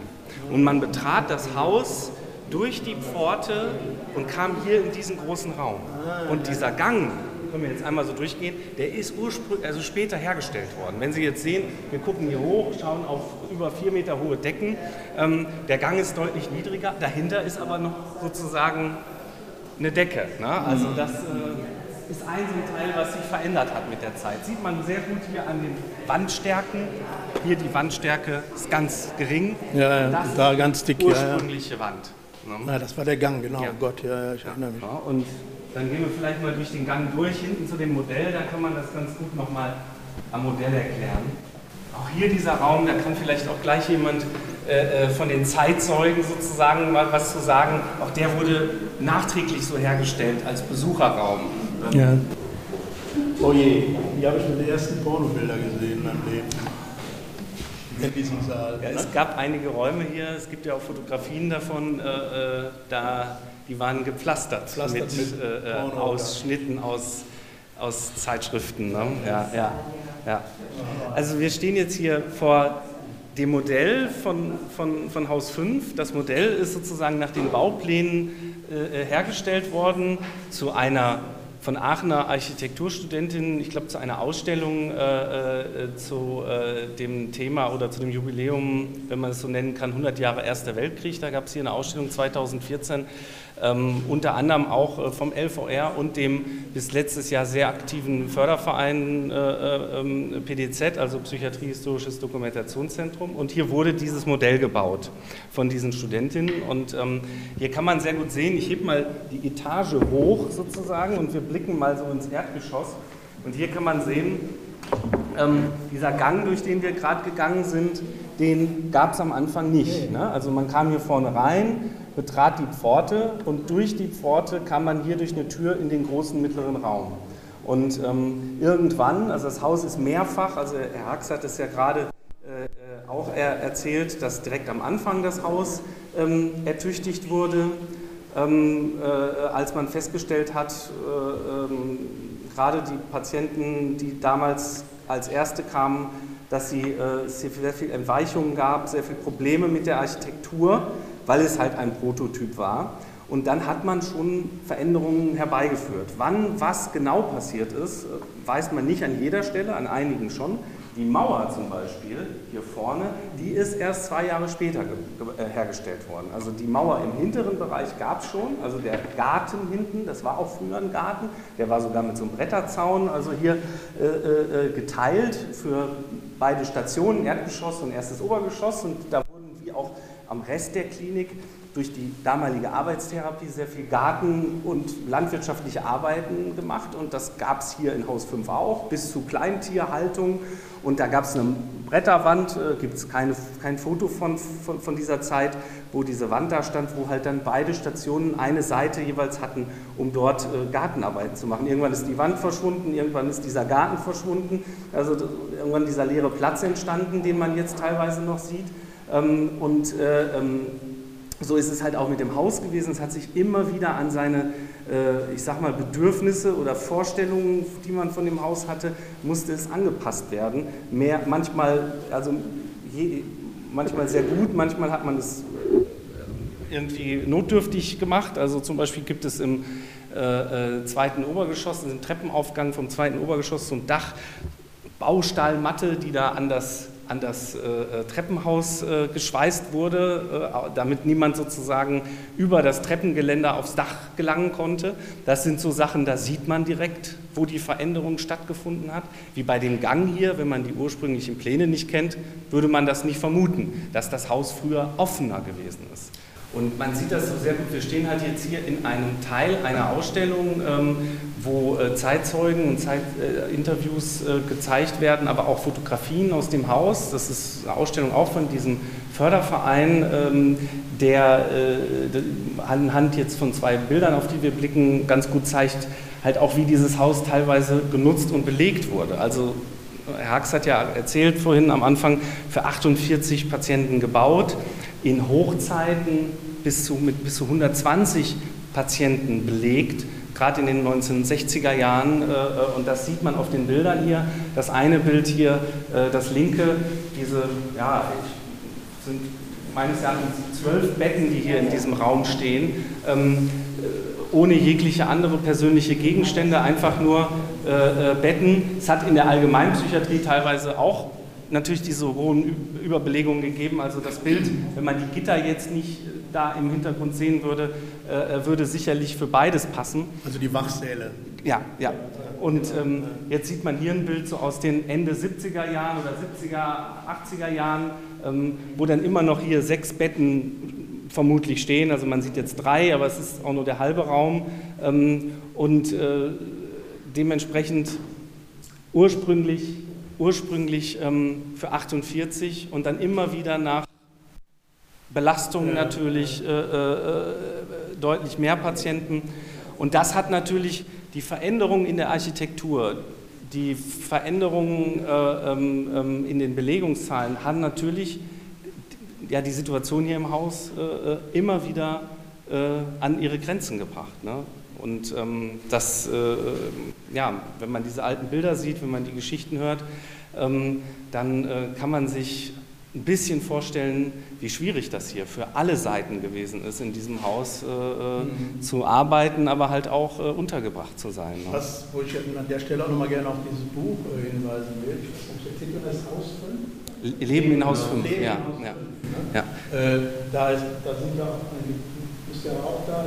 Und man betrat das Haus durch die Pforte und kam hier in diesen großen Raum. Und dieser Gang, können wir jetzt einmal so durchgehen, der ist ursprünglich, also später hergestellt worden. Wenn Sie jetzt sehen, wir gucken hier hoch, schauen auf über vier Meter hohe Decken. Ähm, der Gang ist deutlich niedriger, dahinter ist aber noch sozusagen eine Decke. Ne? Also das. Äh, ist ein so ein Teil, was sich verändert hat mit der Zeit. Sieht man sehr gut hier an den Wandstärken. Hier die Wandstärke ist ganz gering. Ja, ja das da ganz dick. Die ursprüngliche ja, ja. Wand. Ne? Ja, das war der Gang, genau. Ja. Gott, ja, ja ich erinnere mich. und dann gehen wir vielleicht mal durch den Gang durch, hinten zu dem Modell. Da kann man das ganz gut nochmal am Modell erklären. Auch hier dieser Raum, da kann vielleicht auch gleich jemand äh, äh, von den Zeitzeugen sozusagen mal was zu sagen. Auch der wurde nachträglich so hergestellt als Besucherraum. Ja. Oh je, hier habe ich mir die ersten Pornobilder gesehen in meinem Leben. In diesem Saal. Ja, es gab einige Räume hier, es gibt ja auch Fotografien davon, äh, äh da, die waren gepflastert, Pflastert mit, mit äh, äh Ausschnitten aus, aus Zeitschriften. Ne? Ja, ja, ja. Also wir stehen jetzt hier vor dem Modell von, von, von Haus 5. Das Modell ist sozusagen nach den Bauplänen äh, hergestellt worden zu einer von Aachener Architekturstudentin, ich glaube, zu einer Ausstellung äh, äh, zu äh, dem Thema oder zu dem Jubiläum, wenn man es so nennen kann, 100 Jahre Erster Weltkrieg. Da gab es hier eine Ausstellung 2014 ähm, unter anderem auch äh, vom LVR und dem bis letztes Jahr sehr aktiven Förderverein äh, äh, ähm, PDZ, also Psychiatrie Historisches Dokumentationszentrum. Und hier wurde dieses Modell gebaut von diesen Studentinnen. Und ähm, hier kann man sehr gut sehen, ich hebe mal die Etage hoch sozusagen und wir blicken mal so ins Erdgeschoss. Und hier kann man sehen, ähm, dieser Gang, durch den wir gerade gegangen sind, den gab es am Anfang nicht. Ne? Also man kam hier vorne rein, betrat die Pforte und durch die Pforte kam man hier durch eine Tür in den großen mittleren Raum. Und ähm, irgendwann, also das Haus ist mehrfach, also Herr Hax hat es ja gerade äh, äh auch er erzählt, dass direkt am Anfang das Haus ähm, ertüchtigt wurde, ähm, äh, als man festgestellt hat, äh, ähm, gerade die Patienten, die damals als Erste kamen, dass sie, äh, es sehr viel Entweichungen gab, sehr viele Probleme mit der Architektur weil es halt ein Prototyp war. Und dann hat man schon Veränderungen herbeigeführt. Wann was genau passiert ist, weiß man nicht an jeder Stelle, an einigen schon. Die Mauer zum Beispiel hier vorne, die ist erst zwei Jahre später äh, hergestellt worden. Also die Mauer im hinteren Bereich gab es schon, also der Garten hinten, das war auch früher ein Garten, der war sogar mit so einem Bretterzaun, also hier äh, äh, äh geteilt für beide Stationen, Erdgeschoss und erstes Obergeschoss. Und da am Rest der Klinik durch die damalige Arbeitstherapie sehr viel Garten- und landwirtschaftliche Arbeiten gemacht und das gab es hier in Haus 5 auch, bis zu Kleintierhaltung und da gab es eine Bretterwand, äh, gibt es kein Foto von, von, von, dieser Zeit, wo diese Wand da stand, wo halt dann beide Stationen eine Seite jeweils hatten, um dort äh, Gartenarbeiten zu machen. Irgendwann ist die Wand verschwunden, irgendwann ist dieser Garten verschwunden, also irgendwann dieser leere Platz entstanden, den man jetzt teilweise noch sieht. Ähm, und äh, ähm, so ist es halt auch mit dem Haus gewesen. Es hat sich immer wieder an seine, äh, ich sag mal, Bedürfnisse oder Vorstellungen, die man von dem Haus hatte, musste es angepasst werden. Mehr, manchmal, also je, manchmal sehr gut, manchmal hat man es irgendwie notdürftig gemacht. Also zum Beispiel gibt es im äh, äh, zweiten Obergeschoss, im Treppenaufgang vom zweiten Obergeschoss zum Dach Baustahlmatte, die da an das an das äh, äh, Treppenhaus äh, geschweißt wurde, äh, damit niemand sozusagen über das Treppengeländer aufs Dach gelangen konnte. Das sind so Sachen, da sieht man direkt, wo die Veränderung stattgefunden hat. Wie bei dem Gang hier, wenn man die ursprünglichen Pläne nicht kennt, würde man das nicht vermuten, dass das Haus früher offener gewesen ist. Und man sieht das so sehr gut. Wir stehen halt jetzt hier in einem Teil einer Ausstellung, ähm, wo äh, Zeitzeugen und Zeitinterviews äh, gezeigt werden, aber auch Fotografien aus dem Haus. Das ist eine Ausstellung auch von diesem Förderverein, ähm, der äh, anhand jetzt von zwei Bildern, auf die wir blicken, ganz gut zeigt, halt auch, wie dieses Haus teilweise genutzt und belegt wurde. Also Herr Hax hat ja erzählt vorhin am Anfang, für 48 Patienten gebaut in Hochzeiten bis zu, mit bis zu 120 Patienten belegt, gerade in den 1960er Jahren. Äh, äh, und das sieht man auf den Bildern hier. Das eine Bild hier, äh, das linke, diese, ja, sind meines Erachtens zwölf Betten, die hier in diesem Raum stehen, ähm, ohne jegliche andere persönliche Gegenstände, einfach nur Betten. Es hat in der Allgemeinpsychiatrie teilweise auch natürlich diese hohen Überbelegungen gegeben. Also das Bild, wenn man die Gitter jetzt nicht äh, da im Hintergrund sehen würde, äh, äh, würde sicherlich für beides passen. Also die Wachsäle. Ja, ja. Und ähm, jetzt sieht man hier ein Bild so aus den Ende 70er Jahren oder 70er, 80er Jahren, ähm, wo dann immer noch hier sechs Betten vermutlich stehen. Also man sieht jetzt drei, aber es ist auch nur der halbe Raum. Ähm, und äh, dementsprechend ursprünglich ursprünglich ähm, für 48 und dann immer wieder nach Belastungen natürlich äh, äh, deutlich mehr Patienten. Und das hat natürlich die Veränderung in der Architektur, die Veränderungen äh, ähm, ähm in den Belegungszahlen haben natürlich ja, die Situation hier im Haus äh, äh immer wieder äh, an ihre Grenzen gebracht. Ne? Und ähm, das, äh, ja, wenn man diese alten Bilder sieht, wenn man die Geschichten hört, ähm, dann äh, kann man sich ein bisschen vorstellen, wie schwierig das hier für alle Seiten gewesen ist, in diesem Haus äh, äh mhm. zu arbeiten, aber halt auch äh, untergebracht zu sein. Ne? Was, wo ich an der Stelle auch nochmal gerne auf dieses Buch äh, hinweisen will. Erzählt das Haus 5? Leben in Haus 5, ja. ja. 5, ne? ja. Äh, da, ist, da sind wir auch ist ja auch da,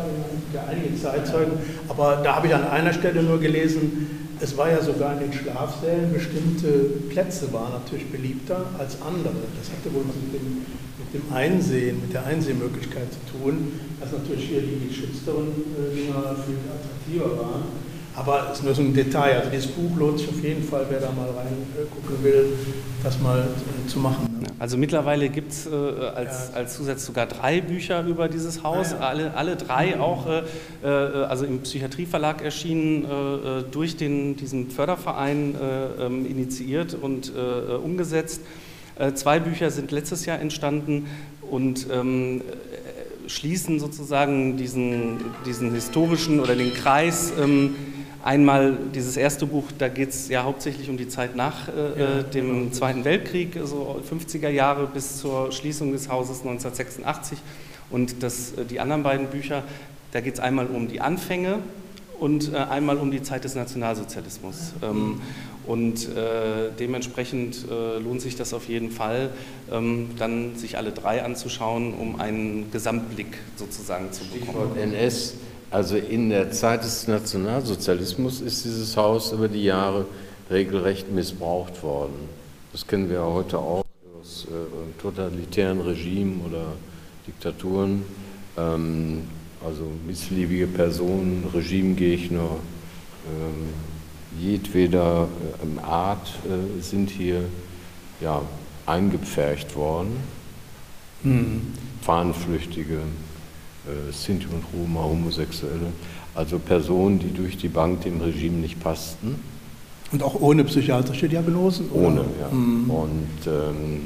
ja einige Zeitzeugen, aber da habe ich an einer Stelle nur gelesen, es war ja sogar in den Schlafsälen bestimmte Plätze waren natürlich beliebter als andere. Das hatte wohl mit dem, mit dem Einsehen, mit der Einsehmöglichkeit zu tun, dass natürlich hier die geschützteren äh, Dinger viel attraktiver waren. Aber es ist nur so ein Detail. Also dieses Buch lohnt sich auf jeden Fall, wer da mal reingucken will, das mal äh, zu machen. Also mittlerweile gibt es äh, als, als Zusatz sogar drei Bücher über dieses Haus, ja, ja. Alle, alle drei auch, äh, äh, also im Psychiatrieverlag erschienen, äh, äh, durch den, diesen Förderverein ähm, initiiert und umgesetzt. zwei Bücher sind letztes Jahr entstanden und ähm, schließen sozusagen diesen, diesen historischen oder den Kreis. Ähm, Einmal dieses erste Buch, da geht es ja hauptsächlich um die Zeit nach äh, ja, dem genau. Zweiten Weltkrieg, also 50er Jahre bis zur Schließung des Hauses 1986. Und das, äh, die anderen beiden Bücher, da geht es einmal um die Anfänge und äh, einmal um die Zeit des Nationalsozialismus. Ähm, und äh, dementsprechend äh, lohnt sich das auf jeden Fall, ähm, dann sich alle drei anzuschauen, um einen Gesamtblick sozusagen zu bekommen. Stichwort NS. Also in der Zeit des Nationalsozialismus ist dieses Haus über die Jahre regelrecht missbraucht worden. Das kennen wir ja heute auch aus äh, totalitären Regimen oder Diktaturen. Ähm, also missliebige Personen, Regimegegner, ähm, jedweder äh, Art äh, sind hier ja, eingepfercht worden. Mhm. Fahnenflüchtige, Sinti und Roma, Homosexuelle, also Personen, die durch die Bank dem Regime nicht passten. Und auch ohne psychiatrische Diagnosen? Ohne, oder? ja. Mhm. Und ähm,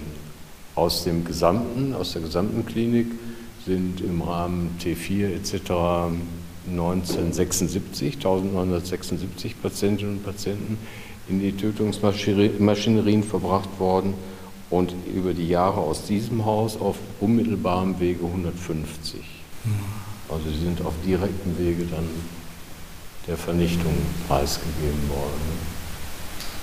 aus dem gesamten, aus der gesamten Klinik sind im Rahmen T4 etc. 1976, 1976 Patientinnen und Patienten in die Tötungsmaschinerien verbracht worden und über die Jahre aus diesem Haus auf unmittelbarem Wege 150. Also sie sind auf direktem Wege dann der Vernichtung preisgegeben worden.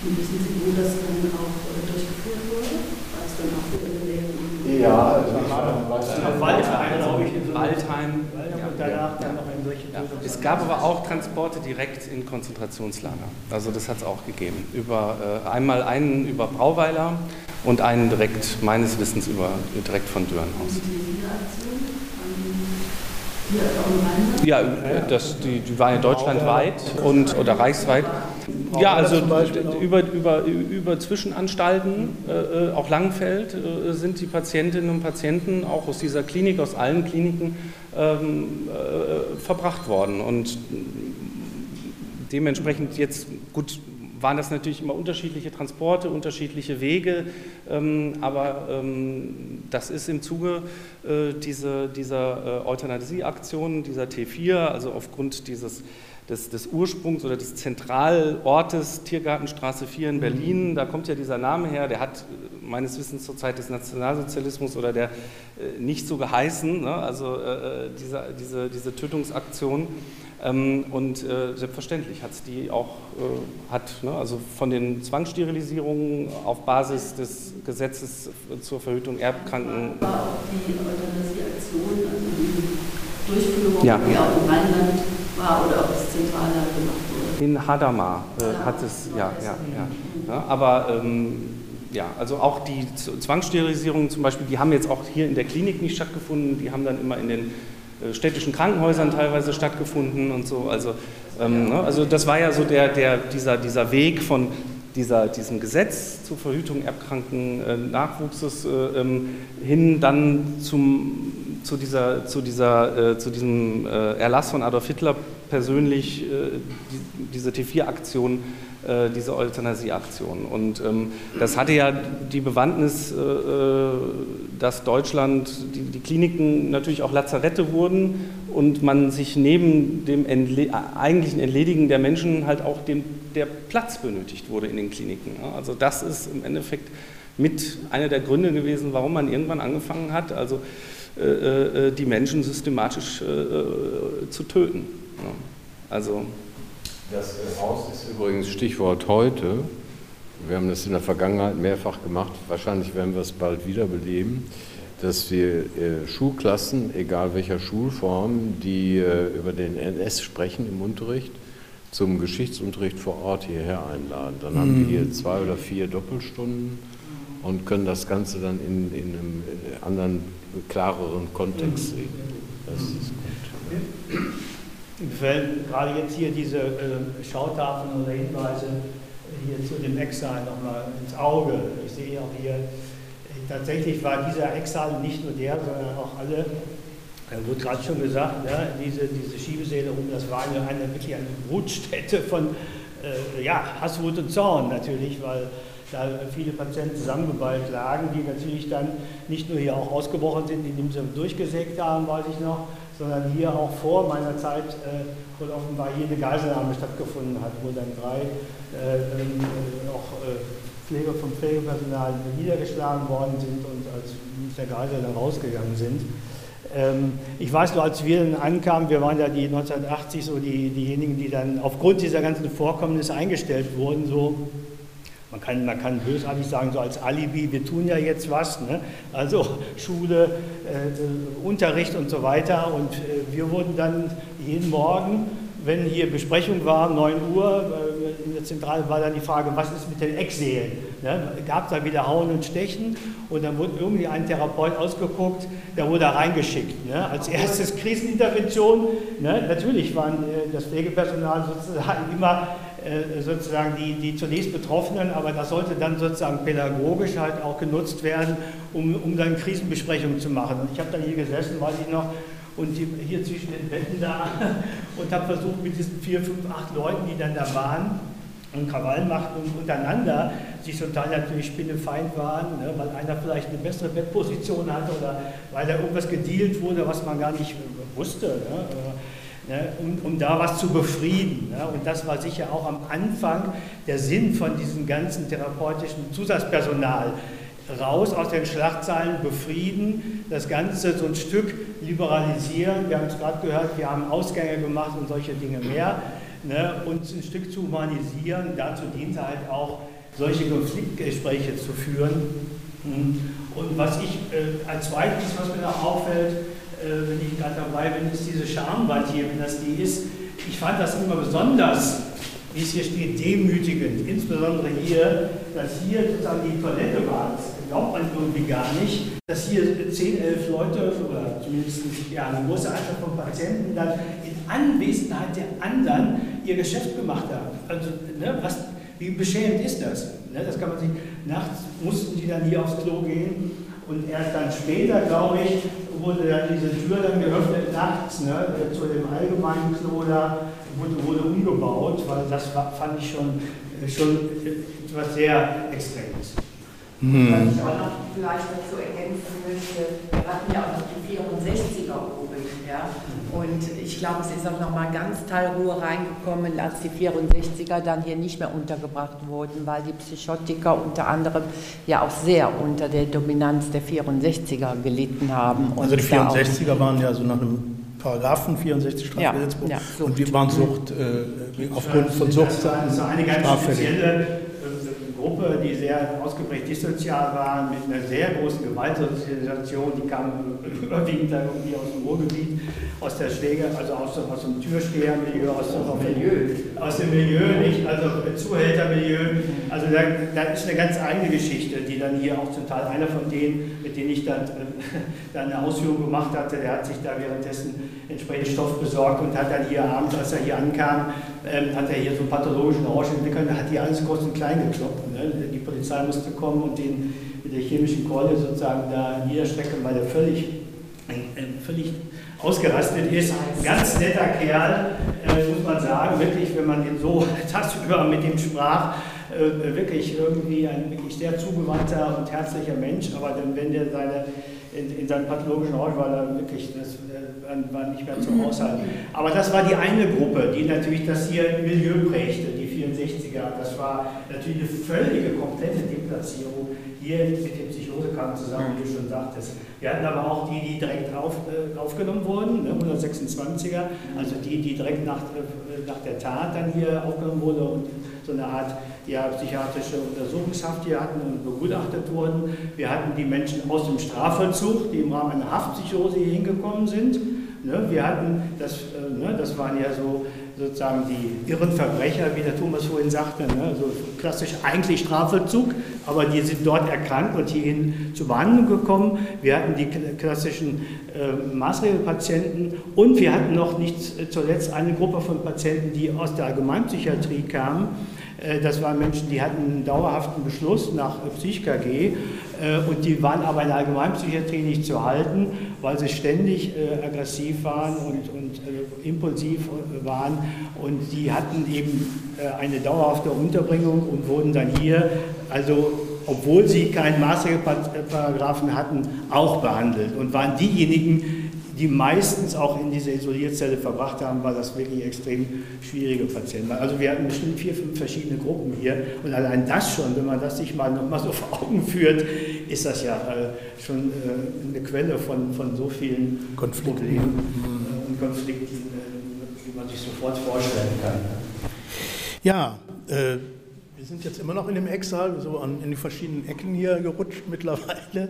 Und wissen Sie, wo das dann auch äh, durchgeführt wurde? War es dann auch wieder in Ja, also Waldheim, glaube ich. Waldheim. Und danach dann noch in solche ja. Es gab aber auch Transporte direkt in Konzentrationslager. Also das hat es auch gegeben. Über, äh, einmal einen über Brauweiler und einen direkt, meines Wissens, über, direkt von Dürrenhaus. Und die Aktion? Ja, das, die, die war ja deutschlandweit und, oder reichsweit. Ja, also über, über, über Zwischenanstalten, äh, auch Langenfeld, äh, sind die Patientinnen und Patienten auch aus dieser Klinik, aus allen Kliniken ähm, äh, verbracht worden. Und dementsprechend jetzt, gut, waren das natürlich immer unterschiedliche Transporte, unterschiedliche Wege, ähm, aber ähm, das ist im Zuge äh, diese, dieser äh, Euthanasieaktion, dieser T4, also aufgrund dieses des, des, Ursprungs oder des Zentralortes Tiergartenstraße 4 in Berlin, da kommt ja dieser Name her, der hat äh, meines Wissens zur Zeit des Nationalsozialismus oder der äh, nicht so geheißen, ne? also äh, diese, diese, diese Tötungsaktion. Ähm, und äh, selbstverständlich hat es die auch, äh, hat, ne, also von den Zwangssterilisierungen auf Basis des Gesetzes zur Verhütung Erbkranken. War auch die Euthanasieaktion, also die Durchführung, ja. die auch im Rheinland war oder ob es zentraler gemacht wurde? In Hadamar äh, hat es, ja, ja, ja. ja aber ähm, ja, also auch die Zwangssterilisierungen zum Beispiel, die haben jetzt auch hier in der Klinik nicht stattgefunden, die haben dann immer in den städtischen Krankenhäusern teilweise stattgefunden und so. Also, ähm, ne? also das war ja so der, der, dieser, dieser Weg von dieser, diesem Gesetz zur Verhütung erbkranken äh, Nachwuchses äh, ähm, hin dann zum, zu, dieser, zu, dieser, äh, zu diesem äh, Erlass von Adolf Hitler persönlich, äh, die, diese T4-Aktion äh, diese Euthanasieaktion. Und ähm, das hatte ja die Bewandtnis, äh, äh, dass Deutschland, die, die, Kliniken natürlich auch Lazarette wurden und man sich neben dem Entle eigentlichen Entledigen der Menschen halt auch dem, der Platz benötigt wurde in den Kliniken. Also das ist im Endeffekt mit einer der Gründe gewesen, warum man irgendwann angefangen hat, also äh, die Menschen systematisch äh, zu töten. Also das Haus ist übrigens Stichwort heute. Wir haben das in der Vergangenheit mehrfach gemacht. Wahrscheinlich werden wir es bald wieder beleben, dass wir äh, Schulklassen, egal welcher Schulform, die äh, über den NS sprechen im Unterricht, zum Geschichtsunterricht vor Ort hierher einladen. Dann mhm. haben wir hier zwei oder vier Doppelstunden und können das Ganze dann in, in einem äh, anderen, klareren Kontext sehen. Das ist gut gefällt gerade jetzt hier diese äh, Schautafeln oder Hinweise hier zu dem Ecksaal nochmal ins Auge. Ich sehe auch hier, tatsächlich war dieser Ecksaal nicht nur der, sondern auch alle, wurde gerade schon gesagt, ja, diese, diese Schiebesäle um, das war eine, eine wirklich eine Brutstätte von äh, ja, Hasswut und Zorn natürlich, weil da viele Patienten zusammengeballt lagen, die natürlich dann nicht nur hier auch ausgebrochen sind, indem sie durchgesägt haben, weiß ich noch, sondern hier auch vor meiner Zeit äh, wohl offenbar eine Geiselnahme stattgefunden hat, wo dann drei äh, ähm, auch äh, Pfleger vom Pflegepersonal niedergeschlagen worden sind und als der Geisel dann rausgegangen sind. Ähm, ich weiß nur, als wir dann ankamen, wir waren ja die 1980 so die, diejenigen, die dann aufgrund dieser ganzen Vorkommnisse eingestellt wurden, so man kann, man kann bösartig sagen, so als Alibi, wir tun ja jetzt was, ne? also Schule, äh, Unterricht und so weiter. Und äh, wir wurden dann jeden Morgen wenn hier Besprechung war, 9 Uhr, äh, in der Zentrale war dann die Frage, was ist mit den Ecksälen? Ne? Gab es da wieder Hauen und Stechen? Und dann wurde irgendwie ein Therapeut ausgeguckt, der wurde da reingeschickt. Ne? Als erstes Krisenintervention. Ne? Natürlich waren äh, das Pflegepersonal sozusagen immer sozusagen die, die zunächst Betroffenen, aber das sollte dann sozusagen pädagogisch halt auch genutzt werden, um, um dann Krisenbesprechungen zu machen. Und ich habe dann hier gesessen, weiß ich noch, und hier zwischen den Betten da <laughs> und habe versucht mit diesen vier, fünf, acht Leuten, die dann da waren und Krawall machten und untereinander sich Teil natürlich spinnefeind waren, ne, weil einer vielleicht eine bessere Bettposition hatte oder weil da irgendwas gedealt wurde, was man gar nicht wusste. Ne ne, um, um, da was zu befrieden. Ne? Und das war sicher auch am Anfang der Sinn von diesem ganzen therapeutischen Zusatzpersonal. Raus aus den Schlachtzeilen, befrieden, das Ganze so ein Stück liberalisieren. Wir haben es gerade gehört, wir haben Ausgänge gemacht und solche Dinge mehr. Ne? Uns ein Stück zu humanisieren, dazu diente halt auch, solche Konfliktgespräche zu führen. Und was ich äh, als zweites, was mir noch auffällt, wenn ich gerade dabei bin, ist diese Schamwand hier, wenn das die ist. Ich fand das immer besonders, wie es hier steht, demütigend. Insbesondere hier, dass hier sozusagen die Toilette war. Das glaubt man irgendwie gar nicht, dass hier 10, 11 Leute oder zumindest ja, eine große Anzahl von Patienten dann in Anwesenheit der anderen ihr Geschäft gemacht haben. Also, ne, was, wie beschämend ist das? Ne, das kann man sich, nachts mussten die dann hier aufs Klo gehen und erst dann später, glaube ich, wurde dann diese Tür dann geöffnet nachts ne, zu dem allgemeinen Klo da, wurde, wurde umgebaut, weil das fand ich schon, äh, schon etwas sehr Extremes. Hm. Was ich auch noch vielleicht dazu ergänzen möchte, wir hatten ja auch noch die 64er oben. Ja? Und ich glaube, es ist auch noch mal ganz Teil Ruhe reingekommen, als die 64er dann hier nicht mehr untergebracht wurden, weil die Psychotiker unter anderem ja auch sehr unter der Dominanz der 64er gelitten haben. also die 64er waren ja so nach einem Paragraphen 64 Strafgesetzbuch ja, ja, und die waren Sucht, äh, aufgrund von Sucht. Das war eine ganz spezielle Gruppe, die sehr ausgeprägt dissozial waren, mit einer sehr großen Gewaltsozialisation, die kamen überwiegend dann irgendwie aus dem Ruhrgebiet, aus der Schläger, also aus, aus dem Türstehermilieu, aus, aus, dem Milieu, aus dem Milieu, nicht, also Zuhältermilieu. Also da, da, ist eine ganz eigene Geschichte, die dann hier auch zum Teil einer von denen, denen ich dann, äh, <laughs> dann eine Ausführung gemacht hatte, der hat sich da währenddessen entsprechend Stoff besorgt und hat dann hier abends, als er hier ankam, ähm, hat er hier so einen pathologischen Rausch entwickelt, da hat hier alles kurz und klein gekloppt. Ne? Die Polizei musste kommen und den mit der chemischen Keule sozusagen da niederstrecken, weil er völlig, völlig ausgerastet ist. Ganz netter Kerl, äh, muss man sagen, wirklich, wenn man ihn so <laughs> tagsüber mit ihm sprach, äh, wirklich irgendwie ein wirklich sehr zugewandter und herzlicher Mensch, aber dann, wenn der seine in, in seinem pathologischen Ort war da wirklich, das äh, war nicht mehr zum Aushalten. Aber das war die eine Gruppe, die natürlich das hier Milieu prägte, die 64er. Das war natürlich eine völlige, komplette Deplatzierung. Hier mit dem Psychosekampf zusammen, wie du schon sagtest. Wir hatten aber auch die, die direkt auf, äh, aufgenommen wurden, ne, 126er, also die, die direkt nach, äh, nach der Tat dann hier aufgenommen wurden und so eine Art ja, psychiatrische Untersuchungshaft hier hatten und begutachtet wurden. Wir hatten die Menschen aus dem Strafvollzug, die im Rahmen einer Haftpsychose hier hingekommen sind. Ne, wir hatten, das, äh, ne, das waren ja so sozusagen die irren Verbrecher, wie der Thomas vorhin sagte, ne, also klassisch eigentlich Strafvollzug, aber die sind dort erkrankt und hierhin zur Behandlung gekommen. Wir hatten die klassischen äh, Maßregelpatienten und wir hatten noch nicht äh, zuletzt eine Gruppe von Patienten, die aus der Allgemeinpsychiatrie kamen das waren Menschen, die hatten einen dauerhaften Beschluss nach PsychKG äh, und die waren aber in der Allgemeinpsychiatrie nicht zu halten, weil sie ständig äh, aggressiv waren und, und impulsiv waren. Und die hatten eben eine dauerhafte Unterbringung und wurden dann hier, also obwohl sie keinen Maßregelparagraphen hatten, auch behandelt und waren diejenigen, die meistens auch in dieser Isolierzelle verbracht haben, weil das wirklich extrem schwierige Patienten. Also wir hatten bestimmt vier, fünf verschiedene Gruppen hier und allein das schon, wenn man das sich mal nochmal so vor Augen führt, ist das ja äh, schon äh, eine Quelle von, von so vielen Konflikten Problemen äh, und Konflikten, wie man sich sofort vorstellen kann. Ja, wir sind jetzt immer noch in dem Ecksaal, so an, in die verschiedenen Ecken hier gerutscht mittlerweile.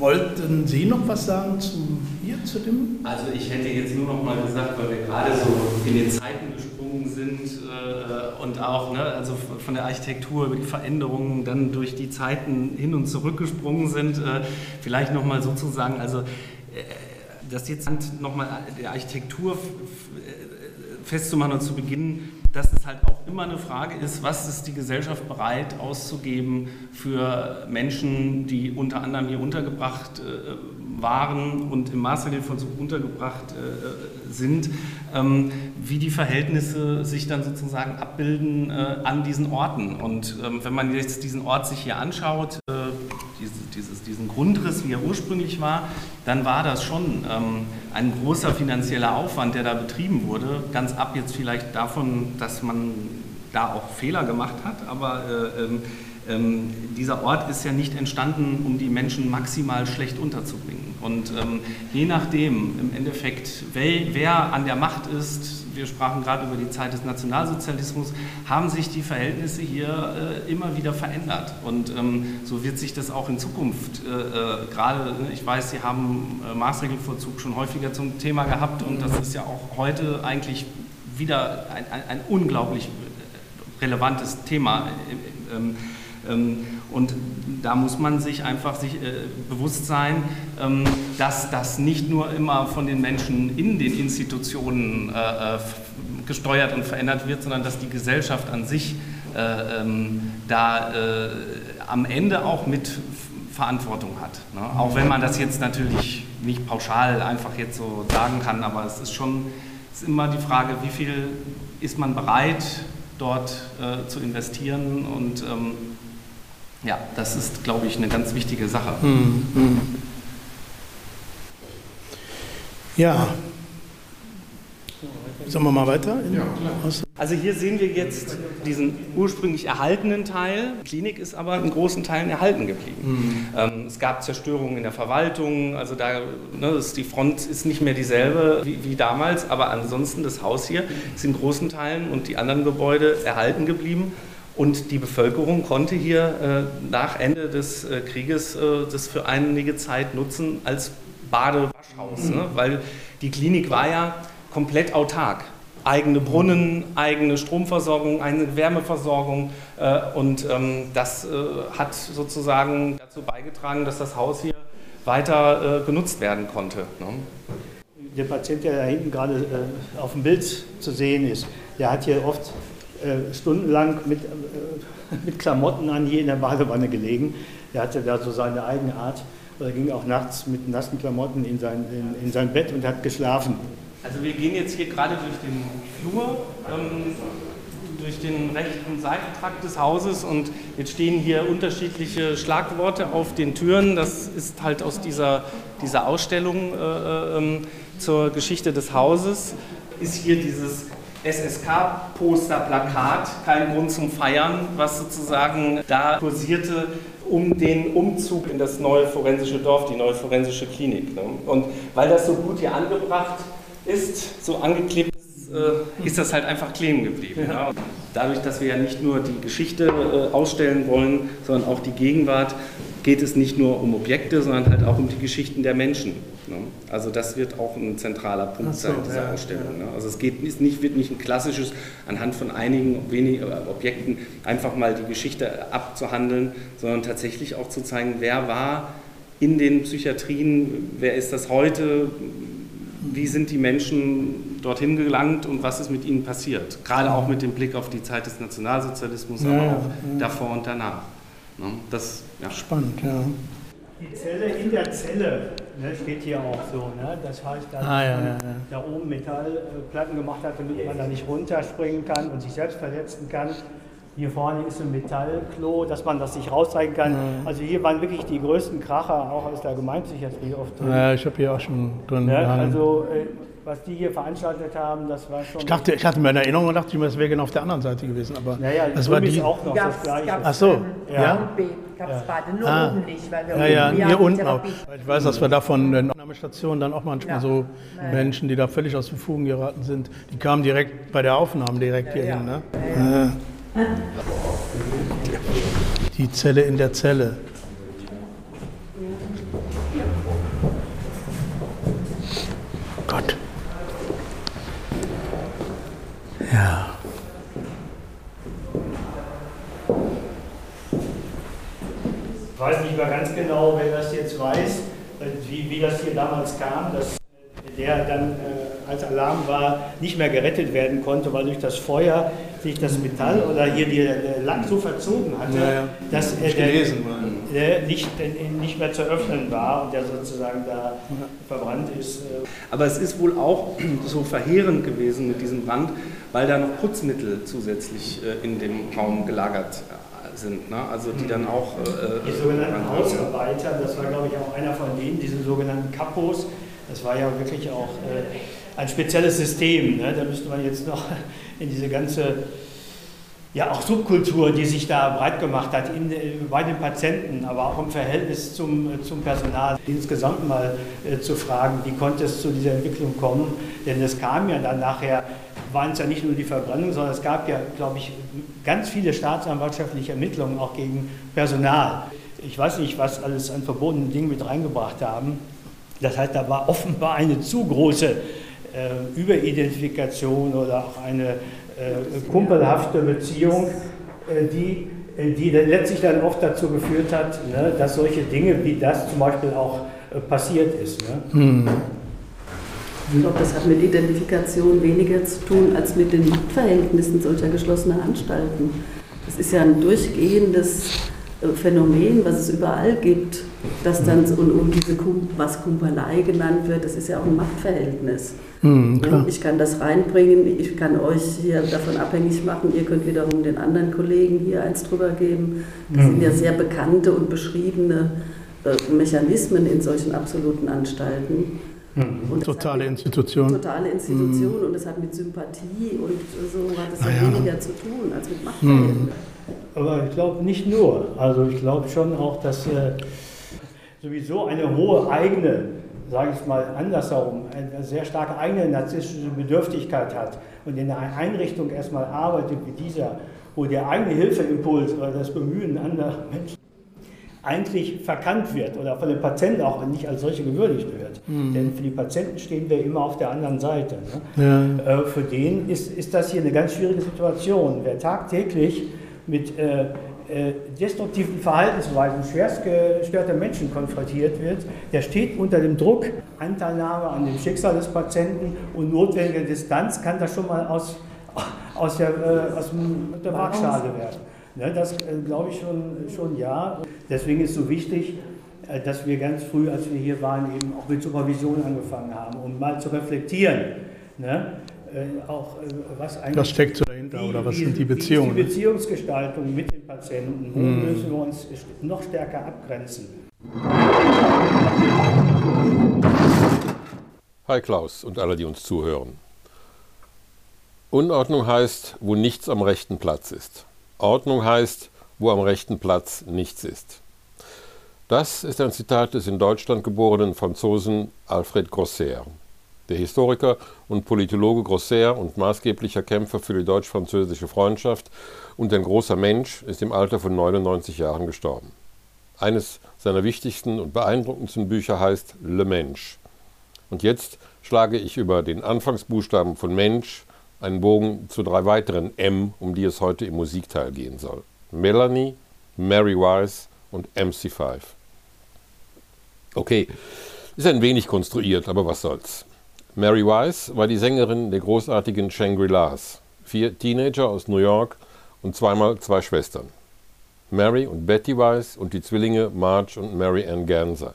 Äh, Wollten Sie noch was sagen zu hier, zu dem? Also ich hätte jetzt nur noch mal gesagt, weil wir gerade so in den Zeiten gesprungen sind äh, und auch ne, also von der Architektur über die Veränderungen dann durch die Zeiten hin und zurück gesprungen sind, äh, vielleicht noch mal sozusagen, also äh, das jetzt noch mal der Architektur festzumachen und zu beginnen, dass es halt auch immer eine Frage ist, was ist die Gesellschaft bereit auszugeben für Menschen, die unter anderem hier untergebracht äh, waren und im Maßregelvollzug untergebracht äh, sind, ähm, wie die Verhältnisse sich dann sozusagen abbilden äh, an diesen Orten. Und ähm, wenn man jetzt diesen Ort sich hier anschaut, äh, dieses, diesen Grundriss, wie er ursprünglich war, dann war das schon ähm, ein großer finanzieller Aufwand, der da betrieben wurde. Ganz ab jetzt vielleicht davon, dass man da auch Fehler gemacht hat, aber äh, ähm, ähm, dieser Ort ist ja nicht entstanden, um die Menschen maximal schlecht unterzubringen. Und ähm, je nachdem, im Endeffekt, wer, wer, an der Macht ist, wir sprachen gerade über die Zeit des Nationalsozialismus, haben sich die Verhältnisse hier äh, immer wieder verändert. Und ähm, so wird sich das auch in Zukunft äh, äh gerade, ne, ich weiß, Sie haben äh, Maßregelvollzug schon häufiger zum Thema gehabt und das ist ja auch heute eigentlich wieder ein, ein, ein unglaublich relevantes Thema. Ähm, ähm, und da muss man sich einfach sich, äh, bewusst sein, ähm, dass das nicht nur immer von den Menschen in den Institutionen äh, äh gesteuert und verändert wird, sondern dass die Gesellschaft an sich äh, ähm, da äh, am Ende auch mit Verantwortung hat. Ne? Auch wenn man das jetzt natürlich nicht pauschal einfach jetzt so sagen kann, aber es ist schon ist immer die Frage, wie viel ist man bereit, dort äh, zu investieren und ähm, ja, das ist, glaube ich, eine ganz wichtige Sache. Hm, hm. Ja. Sollen wir mal weiter? Ja, also hier sehen wir jetzt diesen ursprünglich erhaltenen Teil. Die Klinik ist aber in großen Teilen erhalten geblieben. Mhm. Ähm, es gab Zerstörungen in der Verwaltung, also da ne, ist die Front ist nicht mehr dieselbe wie, wie, damals, aber ansonsten das Haus hier ist in großen Teilen und die anderen Gebäude erhalten geblieben. Und die Bevölkerung konnte hier äh, nach Ende des äh, Krieges äh, das für einige Zeit nutzen als Badewaschhaus, mhm. ne? weil die Klinik war ja komplett autark. Eigene Brunnen, eigene Stromversorgung, eigene Wärmeversorgung äh, und ähm, das äh, hat sozusagen dazu beigetragen, dass das Haus hier weiter äh, genutzt werden konnte. Ne? Der Patient, der da hinten gerade auf dem Bild zu sehen ist, der hat hier oft stundenlang mit, <laughs> mit Klamotten an hier in der Badewanne gelegen. Er hatte da so seine eigene Art. Er ging auch nachts mit nassen Klamotten in sein, in, in sein Bett und hat geschlafen. Also wir gehen jetzt hier gerade durch den Flur, ähm, durch den rechten Seitentrakt des Hauses und jetzt stehen hier unterschiedliche Schlagworte auf den Türen. Das ist halt aus dieser, dieser Ausstellung äh, äh, zur Geschichte des Hauses, ist hier dieses SSK-Poster, Plakat, kein Grund zum Feiern, was sozusagen da kursierte um den Umzug in das neue forensische Dorf, die neue forensische Klinik. Ne? Und weil das so gut hier angebracht ist, so angeklebt ist, äh, ist das halt einfach kleben geblieben. Ja. Dadurch, dass wir ja nicht nur die Geschichte äh, ausstellen wollen, sondern auch die Gegenwart, geht es nicht nur um Objekte, sondern halt auch um die Geschichten der Menschen. Ne? Also das wird auch ein zentraler Punkt so, sein dieser ja, Ausstellung. Ja. Ne? Also es geht, ist nicht, wird nicht ein klassisches, anhand von einigen wenigen äh, Objekten einfach mal die Geschichte abzuhandeln, sondern tatsächlich auch zu zeigen, wer war in den Psychiatrien, wer ist das heute, wie sind die Menschen dorthin gelangt und was ist mit ihnen passiert. Gerade auch mit dem Blick auf die Zeit des Nationalsozialismus, ja, aber auch davor und danach. Ne? Das, ja. Spannend, ja. Die Zelle in der Zelle ne, steht hier auch so. Ne? Das heißt, dass ah, ja, man ja, da oben Metallplatten gemacht hat, damit man da nicht runterspringen kann und sich selbst verletzen kann. Hier vorne ist ein Metallklo, dass man das sich rauszeigen kann. Also hier waren wirklich die größten Kracher, auch aus der Gemeinpsychiatrie oft drin. Ja, ich habe hier auch schon drin. Ja, also äh, was die hier veranstaltet haben, das war schon. Ich dachte, ich hatte mir in Erinnerung gedacht, das wäre genau auf der anderen Seite gewesen, aber naja, das war die. auch noch gab's, das Gleiche. Ach so, ja. ja. Gab es beide, nur ah. oben nicht, weil wir ja, ja, hier unten auch. Ich weiß, dass wir da von den Aufnahmestationen dann auch manchmal ja. so Menschen, die da völlig aus den Fugen geraten sind, die kamen direkt bei der Aufnahme direkt ja, hier hin. Ne? Die Zelle in der Zelle. Ich weiß nicht mehr ganz genau, wer das jetzt weiß, wie, wie das hier damals kam, dass der dann äh, als Alarm war, nicht mehr gerettet werden konnte, weil durch das Feuer sich das Metall oder hier die, der Lack so verzogen hatte, ja, ja. dass er der, nicht, nicht mehr zu öffnen war und der sozusagen da ja. verbrannt ist. Äh. Aber es ist wohl auch <clears throat> so verheerend gewesen mit diesem Brand, weil da noch Putzmittel zusätzlich äh, in dem Raum gelagert äh, sind, ne? also die dann auch... Äh, die sogenannten Hausarbeiter, das war glaube ich auch einer von denen, diese sogenannten Kapos, das war ja wirklich auch äh, ein spezielles System. Ne? Da müsste man jetzt noch in diese ganze ja, auch Subkultur, die sich da breit gemacht hat in, äh, bei den Patienten, aber auch im Verhältnis zum, äh, zum Personal. Insgesamt mal äh, zu fragen, wie konnte es zu dieser Entwicklung kommen? Denn es kam ja dann nachher, waren es ja nicht nur die Verbrennung, sondern es gab ja, glaube ich, ganz viele staatsanwaltschaftliche Ermittlungen auch gegen Personal. Ich weiß nicht, was alles an verbotenen Dingen mit reingebracht haben. Das heißt, da war offenbar eine zu große äh, Überidentifikation oder auch eine äh, kumpelhafte Beziehung, äh, die, äh, die letztlich dann oft dazu geführt hat, ne, dass solche Dinge wie das zum Beispiel auch äh, passiert ist. Ne? Hm. Ich glaube, das hat mit Identifikation weniger zu tun als mit den Machtverhältnissen solcher geschlossener Anstalten. Das ist ja ein durchgehendes Phänomen, was es überall gibt, dass dann und um diese was Kumperlei genannt wird, das ist ja auch ein Machtverhältnis. Mhm, ich kann das reinbringen, ich kann euch hier davon abhängig machen, ihr könnt wiederum den anderen Kollegen hier eins drüber geben. Das mhm. sind ja sehr bekannte und beschriebene äh, Mechanismen in solchen absoluten Anstalten. Mhm. totale Institution. Totale Institution mhm. und es hat mit Sympathie und so hat es ja. weniger zu tun als mit Machtverhältnissen. Mhm. Aber ich glaube nicht nur. Also ich glaube schon auch, dass äh, sowieso eine hohe eigene, sage ich mal andersherum, eine sehr starke eigene narzisstische Bedürftigkeit hat und in einer Einrichtung erstmal arbeitet wie dieser, wo der eigene Hilfeimpuls oder das Bemühen anderer Menschen eigentlich verkannt wird oder von den Patienten auch nicht als solche gewürdigt wird. Mhm. Denn für die Patienten stehen wir immer auf der anderen Seite. Ne? Ja. Äh, für den ist, ist das hier eine ganz schwierige Situation. Wer tagtäglich mit äh, äh, destruktiven Verhaltensweisen schwerst gestörter Menschen konfrontiert wird, der steht unter dem Druck, Anteilnahme an dem Schicksal des Patienten und notwendige Distanz kann das schon mal aus, aus der, äh, aus der Waagschale werden. Ne, das äh, glaube ich schon, schon ja. Deswegen ist es so wichtig, äh, dass wir ganz früh, als wir hier waren, eben auch mit Supervision angefangen haben, um mal zu reflektieren. Ne? Äh, auch äh, was eigentlich. Was steckt so dahinter oder was sind die Beziehungen? die Beziehungsgestaltung mit den Patienten. Wo hm. müssen wir uns noch stärker abgrenzen? Hi Klaus und alle, die uns zuhören. Unordnung heißt, wo nichts am rechten Platz ist. Ordnung heißt, wo am rechten Platz nichts ist. Das ist ein Zitat des in Deutschland geborenen Franzosen Alfred Grosser. Der Historiker und Politologe Grosser und maßgeblicher Kämpfer für die deutsch-französische Freundschaft und ein großer Mensch ist im Alter von 99 Jahren gestorben. Eines seiner wichtigsten und beeindruckendsten Bücher heißt Le Mensch. Und jetzt schlage ich über den Anfangsbuchstaben von Mensch einen Bogen zu drei weiteren M, um die es heute im Musikteil gehen soll. Melanie, Mary Wise und MC5. Okay, ist ein wenig konstruiert, aber was soll's. Mary Wise war die Sängerin der großartigen Shangri-Las. Vier Teenager aus New York und zweimal zwei Schwestern. Mary und Betty Wise und die Zwillinge Marge und Mary Ann Ganser.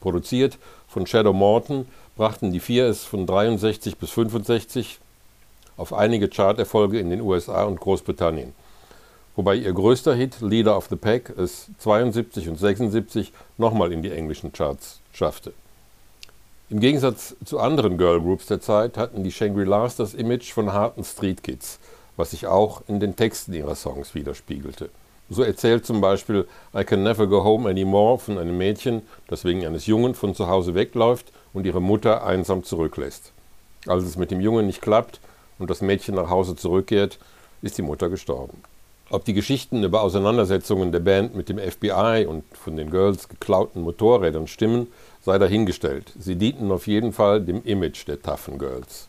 Produziert von Shadow Morton brachten die vier es von 63 bis 65 auf einige Charterfolge in den USA und Großbritannien. Wobei ihr größter Hit Leader of the Pack es 72 und 76 nochmal in die englischen Charts schaffte. Im Gegensatz zu anderen Girlgroups der Zeit hatten die Shangri-Las das Image von harten Street Kids, was sich auch in den Texten ihrer Songs widerspiegelte. So erzählt zum Beispiel I Can Never Go Home Anymore von einem Mädchen, das wegen eines Jungen von zu Hause wegläuft und ihre Mutter einsam zurücklässt. Als es mit dem Jungen nicht klappt und das Mädchen nach Hause zurückkehrt, ist die Mutter gestorben. Ob die Geschichten über Auseinandersetzungen der Band mit dem FBI und von den Girls geklauten Motorrädern stimmen, sei dahingestellt. Sie dienten auf jeden Fall dem Image der Toughen Girls.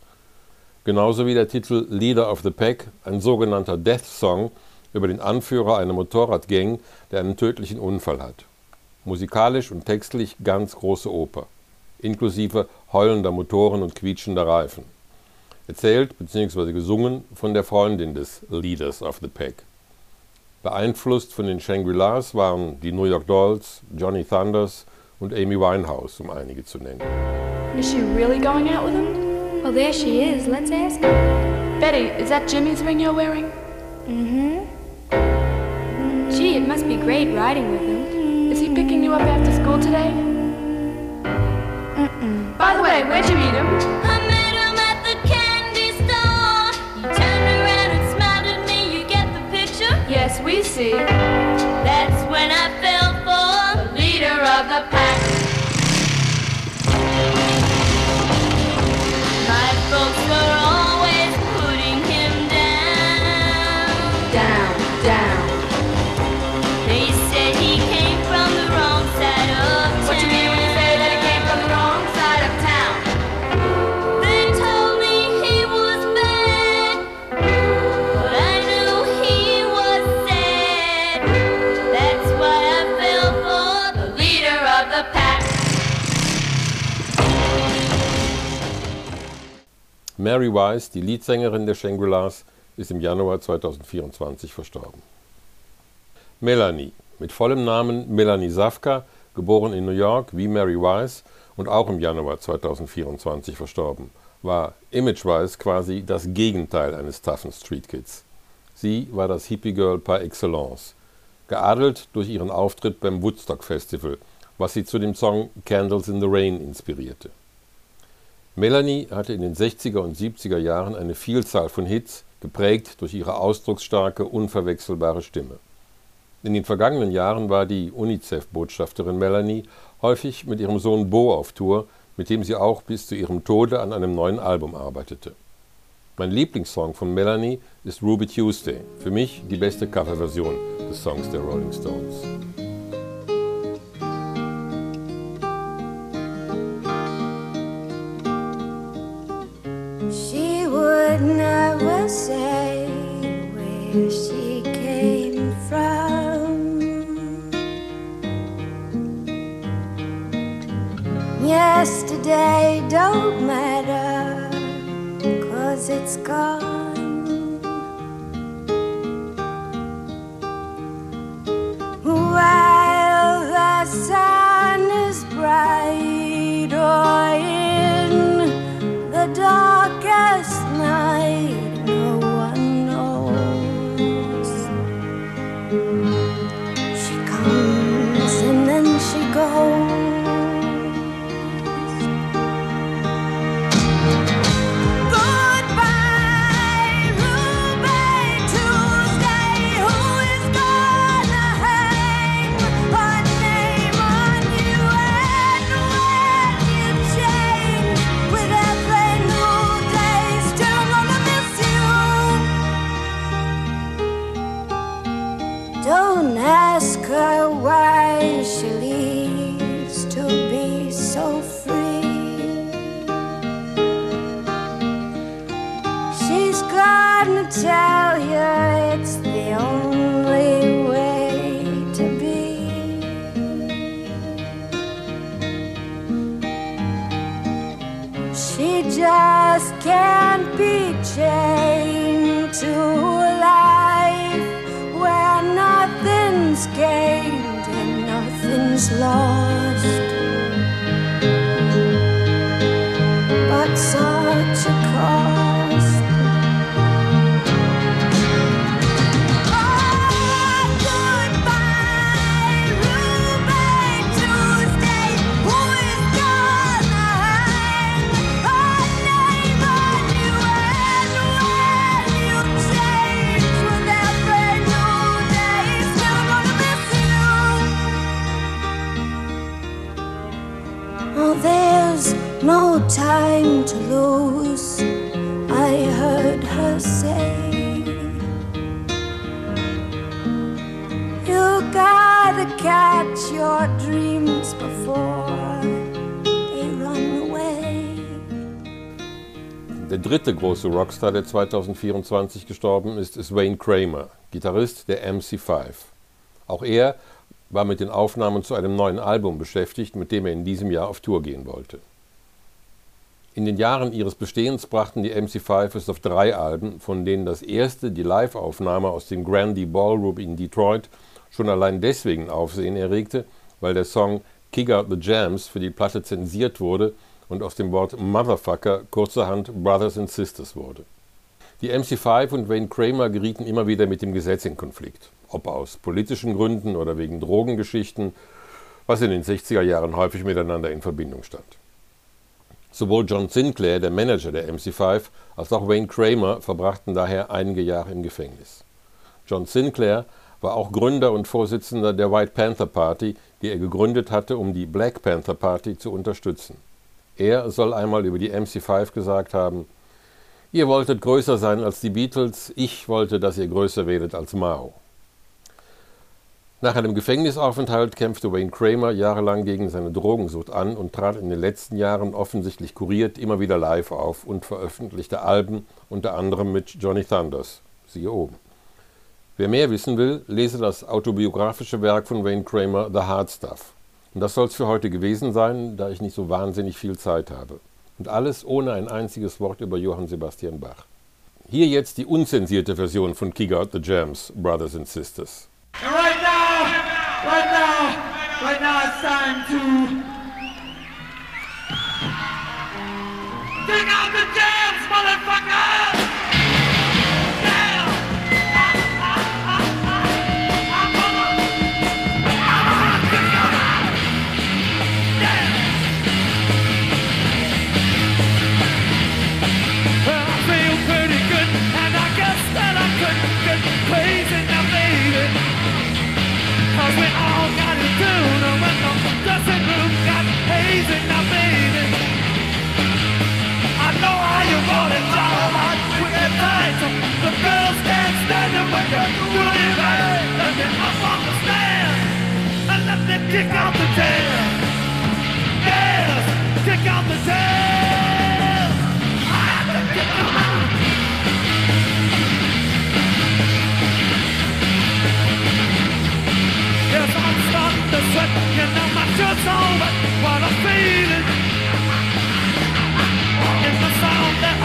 Genauso wie der Titel Leader of the Pack, ein sogenannter Death Song, über den Anführer einer Motorradgang, der einen tödlichen Unfall hat. Musikalisch und textlich ganz große Oper, inklusive heulender Motoren und quietschender Reifen. Erzählt bzw. gesungen von der Freundin des Leaders of the Pack. Beeinflusst von den Shangri-Las waren die New York Dolls, Johnny Thunders und Amy Winehouse, um einige zu nennen. Is she really going out with him? Well, there she is. Let's ask her. Betty, is that Jimmy's ring you're wearing? Mm-hmm. Gee, it must be great riding with him. Is he picking you up after school today? Mm-mm. By the way, where'd you meet him <laughs> we see. That's when I fell for the leader of the pack. Mary Wise, die Leadsängerin der Shangri-Las, ist im Januar 2024 verstorben. Melanie, mit vollem Namen Melanie Safka, geboren in New York wie Mary Wise und auch im Januar 2024 verstorben, war imagewise quasi das Gegenteil eines toughen Street Kids. Sie war das Hippie Girl par excellence, geadelt durch ihren Auftritt beim Woodstock Festival, was sie zu dem Song Candles in the Rain inspirierte. Melanie hatte in den 60er und 70er Jahren eine Vielzahl von Hits, geprägt durch ihre ausdrucksstarke, unverwechselbare Stimme. In den vergangenen Jahren war die UNICEF-Botschafterin Melanie häufig mit ihrem Sohn Bo auf Tour, mit dem sie auch bis zu ihrem Tode an einem neuen Album arbeitete. Mein Lieblingssong von Melanie ist Ruby Tuesday, für mich die beste Coverversion des Songs der Rolling Stones. есть. Dritte große Rockstar, der 2024 gestorben ist, ist Wayne Kramer, Gitarrist der MC5. Auch er war mit den Aufnahmen zu einem neuen Album beschäftigt, mit dem er in diesem Jahr auf Tour gehen wollte. In den Jahren ihres Bestehens brachten die MC5 es auf drei Alben, von denen das erste, die Live-Aufnahme aus dem Grandy Ballroom in Detroit, schon allein deswegen Aufsehen erregte, weil der Song Kick Out the Jams für die Platte zensiert wurde und aus dem Wort Motherfucker kurzerhand Brothers and Sisters wurde. Die MC5 und Wayne Kramer gerieten immer wieder mit dem Gesetz in Konflikt, ob aus politischen Gründen oder wegen Drogengeschichten, was in den 60er Jahren häufig miteinander in Verbindung stand. Sowohl John Sinclair, der Manager der MC5, als auch Wayne Kramer verbrachten daher einige Jahre im Gefängnis. John Sinclair war auch Gründer und Vorsitzender der White Panther Party, die er gegründet hatte, um die Black Panther Party zu unterstützen. Er soll einmal über die MC5 gesagt haben, Ihr wolltet größer sein als die Beatles, ich wollte, dass ihr größer werdet als Mao. Nach einem Gefängnisaufenthalt kämpfte Wayne Kramer jahrelang gegen seine Drogensucht an und trat in den letzten Jahren offensichtlich kuriert immer wieder live auf und veröffentlichte Alben, unter anderem mit Johnny Thunders. Siehe oben. Wer mehr wissen will, lese das autobiografische Werk von Wayne Kramer, The Hard Stuff. Und das soll es für heute gewesen sein, da ich nicht so wahnsinnig viel Zeit habe. Und alles ohne ein einziges Wort über Johann Sebastian Bach. Hier jetzt die unzensierte Version von Kick Out the Jams, Brothers and Sisters. And right now, right now, right now it's time to Kick out the! Yes! Kick out the! I have to I'm starting to sweat, you know what feeling. In the sound that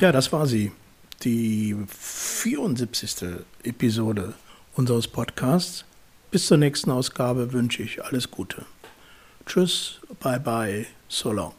Ja, das war sie. Die 74. Episode unseres Podcasts. Bis zur nächsten Ausgabe wünsche ich alles Gute. Tschüss, bye bye, so long.